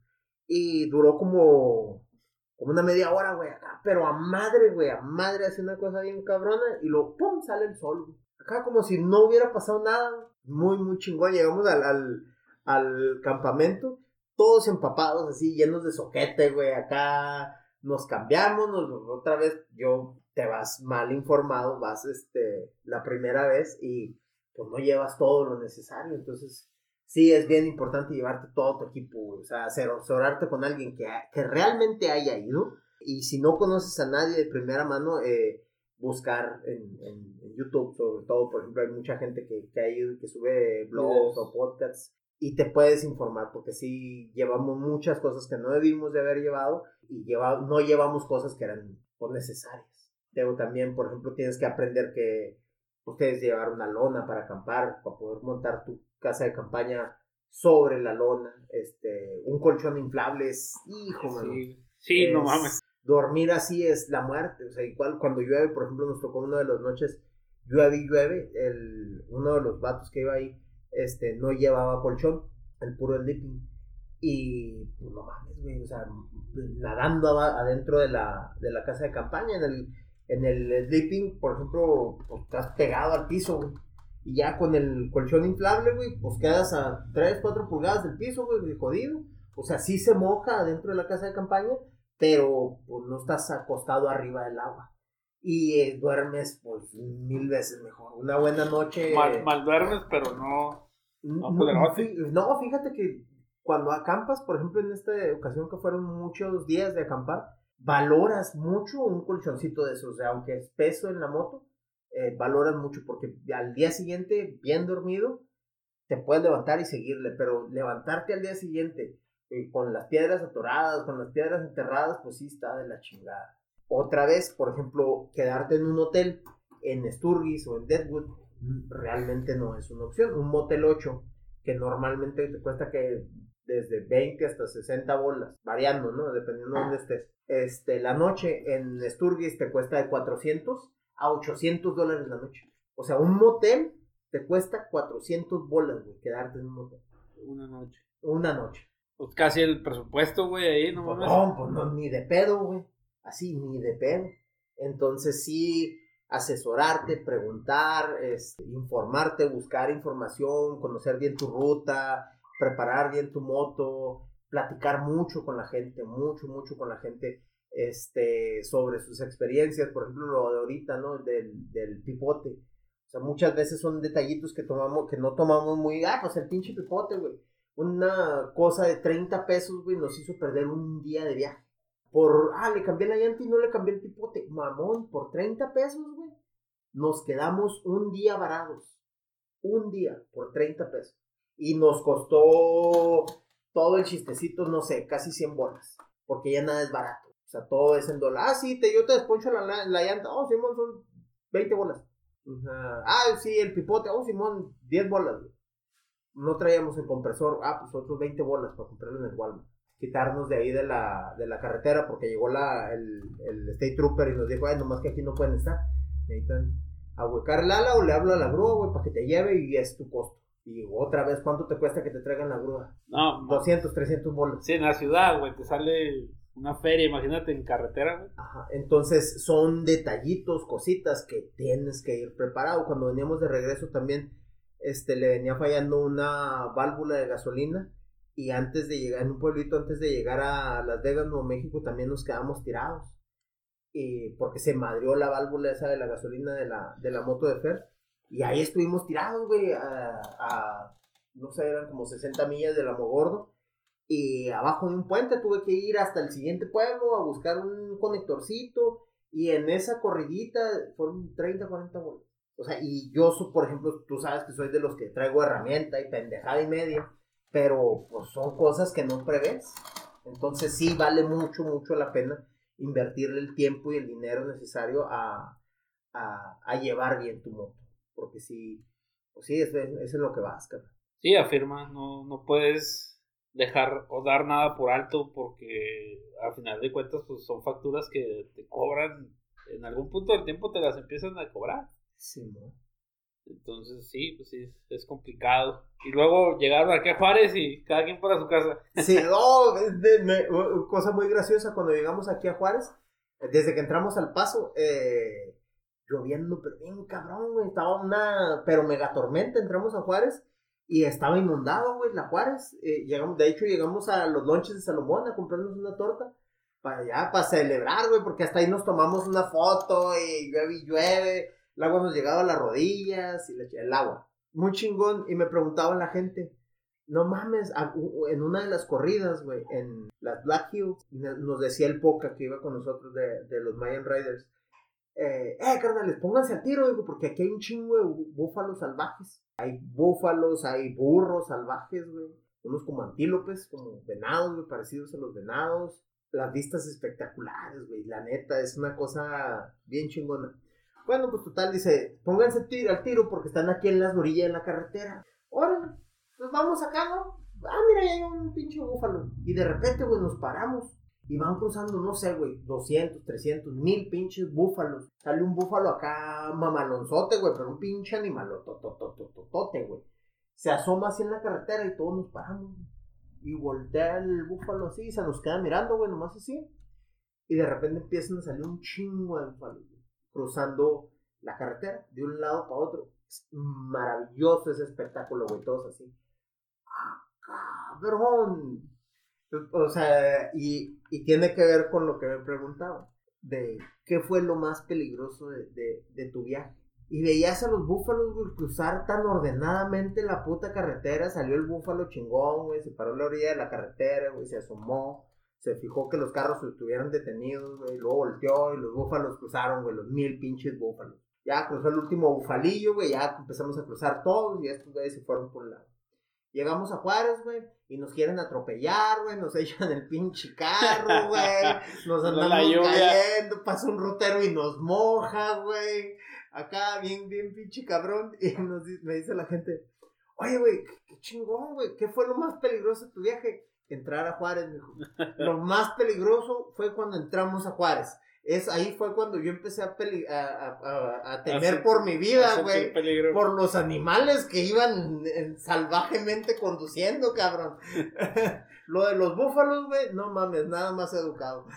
Y duró como como una media hora, güey, acá, pero a madre, güey, a madre hace una cosa bien cabrona y luego, ¡pum!, sale el sol. Acá como si no hubiera pasado nada, muy, muy chingón. Llegamos al, al, al campamento, todos empapados, así, llenos de soquete, güey, acá nos cambiamos, nos, otra vez, yo, te vas mal informado, vas, este, la primera vez y pues no llevas todo lo necesario, entonces sí es bien importante llevarte todo tu equipo, o sea, asesorarte con alguien que, que realmente haya ido. Y si no conoces a nadie de primera mano, eh, buscar en, en, YouTube, sobre todo, por ejemplo, hay mucha gente que, que ha ido que sube blogs o podcasts y te puedes informar, porque sí llevamos muchas cosas que no debimos de haber llevado y lleva, no llevamos cosas que eran pues, necesarias. Luego también, por ejemplo, tienes que aprender que ustedes llevar una lona para acampar, para poder montar tu casa de campaña sobre la lona, este, un colchón inflable es, hijo, sí, sí no mames. Dormir así es la muerte, o sea, igual cuando llueve, por ejemplo, nos tocó una de las noches, llueve y llueve, el, uno de los vatos que iba ahí, este, no llevaba colchón, el puro sleeping, y pues no mames, güey, o sea, nadando adentro de la, de la casa de campaña, en el, en el sleeping, por ejemplo, pues, estás pegado al piso, güey y ya con el colchón inflable, güey, pues quedas a 3, 4 pulgadas del piso, güey, jodido. O sea, sí se moja dentro de la casa de campaña, pero pues, no estás acostado arriba del agua. Y eh, duermes, pues, mil veces mejor. Una buena noche. Mal, duermes, pero no. No, no, fíjate que cuando acampas, por ejemplo, en esta ocasión que fueron muchos días de acampar, valoras mucho un colchoncito de esos, o sea, aunque es peso en la moto, eh, valoras mucho porque al día siguiente, bien dormido, te puedes levantar y seguirle, pero levantarte al día siguiente eh, con las piedras atoradas, con las piedras enterradas, pues sí está de la chingada. Otra vez, por ejemplo, quedarte en un hotel en Sturgis o en Deadwood realmente no es una opción. Un motel 8 que normalmente te cuesta que desde 20 hasta 60 bolas, variando, ¿no? Dependiendo de dónde estés. Este, la noche en Sturgis te cuesta de 400 a 800 dólares la noche. O sea, un motel te cuesta 400 bolas, güey, quedarte en un motel. Una noche. Una noche. Pues casi el presupuesto, güey, ahí, no Pues mames. no, pues no, ni de pedo, güey. Así, ni de pedo. Entonces sí, asesorarte, preguntar, este, informarte, buscar información, conocer bien tu ruta, preparar bien tu moto, platicar mucho con la gente, mucho, mucho con la gente, este, sobre sus experiencias, por ejemplo, lo de ahorita, ¿no? Del, del pipote. O sea, muchas veces son detallitos que tomamos, que no tomamos muy, ah, pues el pinche pipote, güey. Una cosa de 30 pesos, güey, nos hizo perder un día de viaje. Por, ah, le cambié la llanta y no le cambié el pipote. Mamón, por 30 pesos, güey. Nos quedamos un día varados. Un día por 30 pesos. Y nos costó todo el chistecito, no sé, casi 100 bolas. Porque ya nada es barato. O sea, todo es en dólar. Ah, sí, te, yo te desponcho la, la, la llanta. Oh, Simón, son 20 bolas. Ajá. Ah, sí, el pipote. Oh, Simón, 10 bolas. güey. No traíamos el compresor. Ah, pues otros 20 bolas para comprarlo en el Walmart. Quitarnos de ahí de la, de la carretera porque llegó la, el, el State Trooper y nos dijo, ay, nomás que aquí no pueden estar. Necesitan ahuecar el ala o le hablo a la grúa, güey, para que te lleve y es tu costo. Y otra vez, ¿cuánto te cuesta que te traigan la grúa? No, no. 200, 300 bolas. Sí, en la ciudad, güey, te sale una feria, imagínate en carretera, güey. Ajá, entonces son detallitos, cositas que tienes que ir preparado. Cuando veníamos de regreso también, este, le venía fallando una válvula de gasolina y antes de llegar, en un pueblito, antes de llegar a Las Vegas, Nuevo México, también nos quedamos tirados. Y porque se madrió la válvula esa de la gasolina de la, de la moto de Fer. Y ahí estuvimos tirados, güey, a, no sé, eran como 60 millas del Amogordo. Y abajo de un puente tuve que ir hasta el siguiente pueblo a buscar un conectorcito. Y en esa corridita fueron 30, 40 bolas. O sea, y yo, por ejemplo, tú sabes que soy de los que traigo herramienta y pendejada y media. Pero pues son cosas que no prevés. Entonces sí vale mucho, mucho la pena invertirle el tiempo y el dinero necesario a, a, a llevar bien tu moto. Porque sí, pues sí, eso, es- es lo que vas, cabrón. Sí, afirma, no, no puedes dejar o dar nada por alto porque a final de cuentas pues son facturas que te cobran, en algún punto del tiempo te las empiezan a cobrar. Sí, ¿no? Entonces sí, pues sí, es complicado. Y luego llegaron aquí a Juárez y cada quien para su casa. Sí, no, es de- me- cosa muy graciosa cuando llegamos aquí a Juárez, desde que entramos al paso, eh, lloviendo, pero bien cabrón, güey, estaba una, pero mega tormenta, entramos a Juárez y estaba inundado, güey, la Juárez, Eh, llegamos, de hecho llegamos a los lonches de Salomón a comprarnos una torta, para allá, para celebrar, güey, porque hasta ahí nos tomamos una foto y llueve y llueve, el agua nos llegaba a las rodillas y el agua, muy chingón, y me preguntaba la gente, no mames, en una de las corridas, güey, en las Black Hills, nos decía el Poca que iba con nosotros de, de los Mayan Riders, eh, eh, carnales, pónganse al tiro, digo, porque aquí hay un chingo de bú- búfalos salvajes. Hay búfalos, hay burros salvajes, güey. Unos como antílopes, como venados, güey, parecidos a los venados. Las vistas espectaculares, güey. La neta, es una cosa bien chingona. Bueno, pues total, dice, pónganse tiro, al tiro porque están aquí en las orillas de la carretera. Órale, pues vamos acá, ¿no? Ah, mira, ya hay un pinche búfalo. Y de repente, güey, nos paramos. Y van cruzando, no sé, güey, 200, 300, mil pinches búfalos. Sale un búfalo acá mamalonzote, güey, pero un pinche animalototototote, güey. Se asoma así en la carretera y todos nos paramos. Y voltea el búfalo así y se nos queda mirando, güey, nomás así. Y de repente empiezan a salir un chingo de búfalos, güey, cruzando la carretera de un lado para otro. Es maravilloso ese espectáculo, güey, todos así. ¡Ah, cabrón! O sea, y, y tiene que ver con lo que me preguntaba, de qué fue lo más peligroso de, de, de tu viaje. Y veías a los búfalos, güey, cruzar tan ordenadamente la puta carretera, salió el búfalo chingón, güey, se paró en la orilla de la carretera, güey, se asomó, se fijó que los carros estuvieran detenidos, güey, luego volteó y los búfalos cruzaron, güey, los mil pinches búfalos. Ya cruzó el último bufalillo, güey, ya empezamos a cruzar todos y estos güeyes se fueron por un lado. Llegamos a Juárez, güey, y nos quieren atropellar, güey, nos echan el pinche carro, güey, nos andamos cayendo, pasa un rutero y nos moja, güey, acá bien, bien pinche cabrón, y nos, me dice la gente, oye, güey, qué chingón, güey, ¿qué fue lo más peligroso de tu viaje? entrar a Juárez, Lo más peligroso fue cuando entramos a Juárez. Es, ahí fue cuando yo empecé a, a, a, temer por mi vida, güey. Por los animales que iban salvajemente conduciendo, cabrón. Lo de los búfalos, güey, no mames, nada más educado.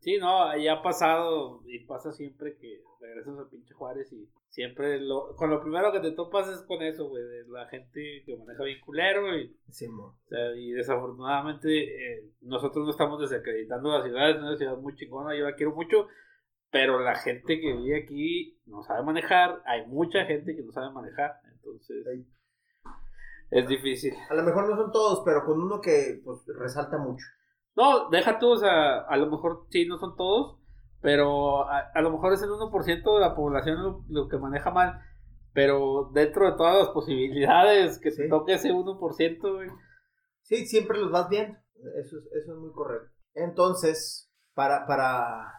Sí, no, ya ha pasado y pasa siempre que regresas a pinche Juárez y siempre lo, con lo primero que te topas es con eso, güey, de la gente que maneja bien culero y, y desafortunadamente eh, nosotros no estamos desacreditando la ciudad, es una ciudad muy chingona, yo la quiero mucho, pero la gente que vive aquí no sabe manejar, hay mucha gente que no sabe manejar, entonces es difícil. A lo mejor no son todos, pero con uno que pues resalta mucho. No, deja tú, o sea, a lo mejor sí no son todos, pero a, lo mejor es el 1% de la población lo, que maneja mal, pero dentro de todas las posibilidades que se toque ese 1%, güey. Sí, siempre los vas viendo, eso es, eso es muy correcto. Entonces, para, para,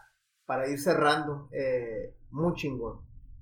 para ir cerrando, eh, muy chingón,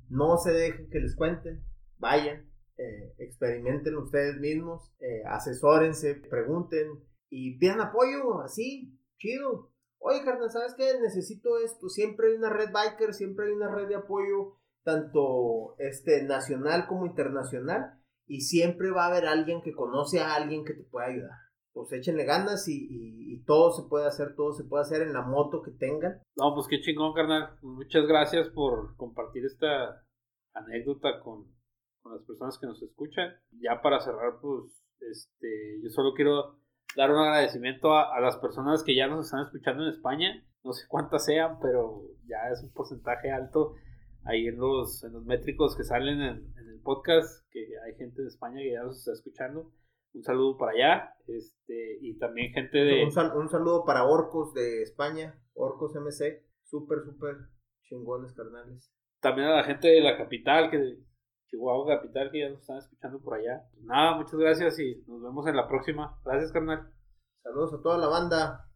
no se dejen que les cuenten, vayan, eh, experimenten ustedes mismos, eh, asesórense, pregunten y pidan apoyo, así, chido oye, carnal, ¿sabes qué? Necesito esto. Siempre hay una red biker, siempre hay una red de apoyo, tanto este, nacional como internacional. Y siempre va a haber alguien que conoce a alguien que te pueda ayudar. Pues échenle ganas y, todo se puede hacer, todo se puede hacer en la moto que tengan. No, pues qué chingón, carnal. Muchas gracias por compartir esta anécdota con, con las personas que nos escuchan. Ya para cerrar, pues, este, yo solo quiero dar un agradecimiento a, las personas que ya nos están escuchando en España. No sé cuántas sean, pero ya es un porcentaje alto ahí en los, en los métricos que salen en, el podcast, que hay gente de España que ya nos está escuchando. Un saludo para allá, este, y también gente de... Un, un saludo para Orcos de España, Orcos MC, súper, súper chingones, carnales. También a la gente de la capital, que Chihuahua Capital, que ya nos están escuchando por allá. Nada, muchas gracias y nos vemos en la próxima. Gracias, carnal. Saludos a toda la banda.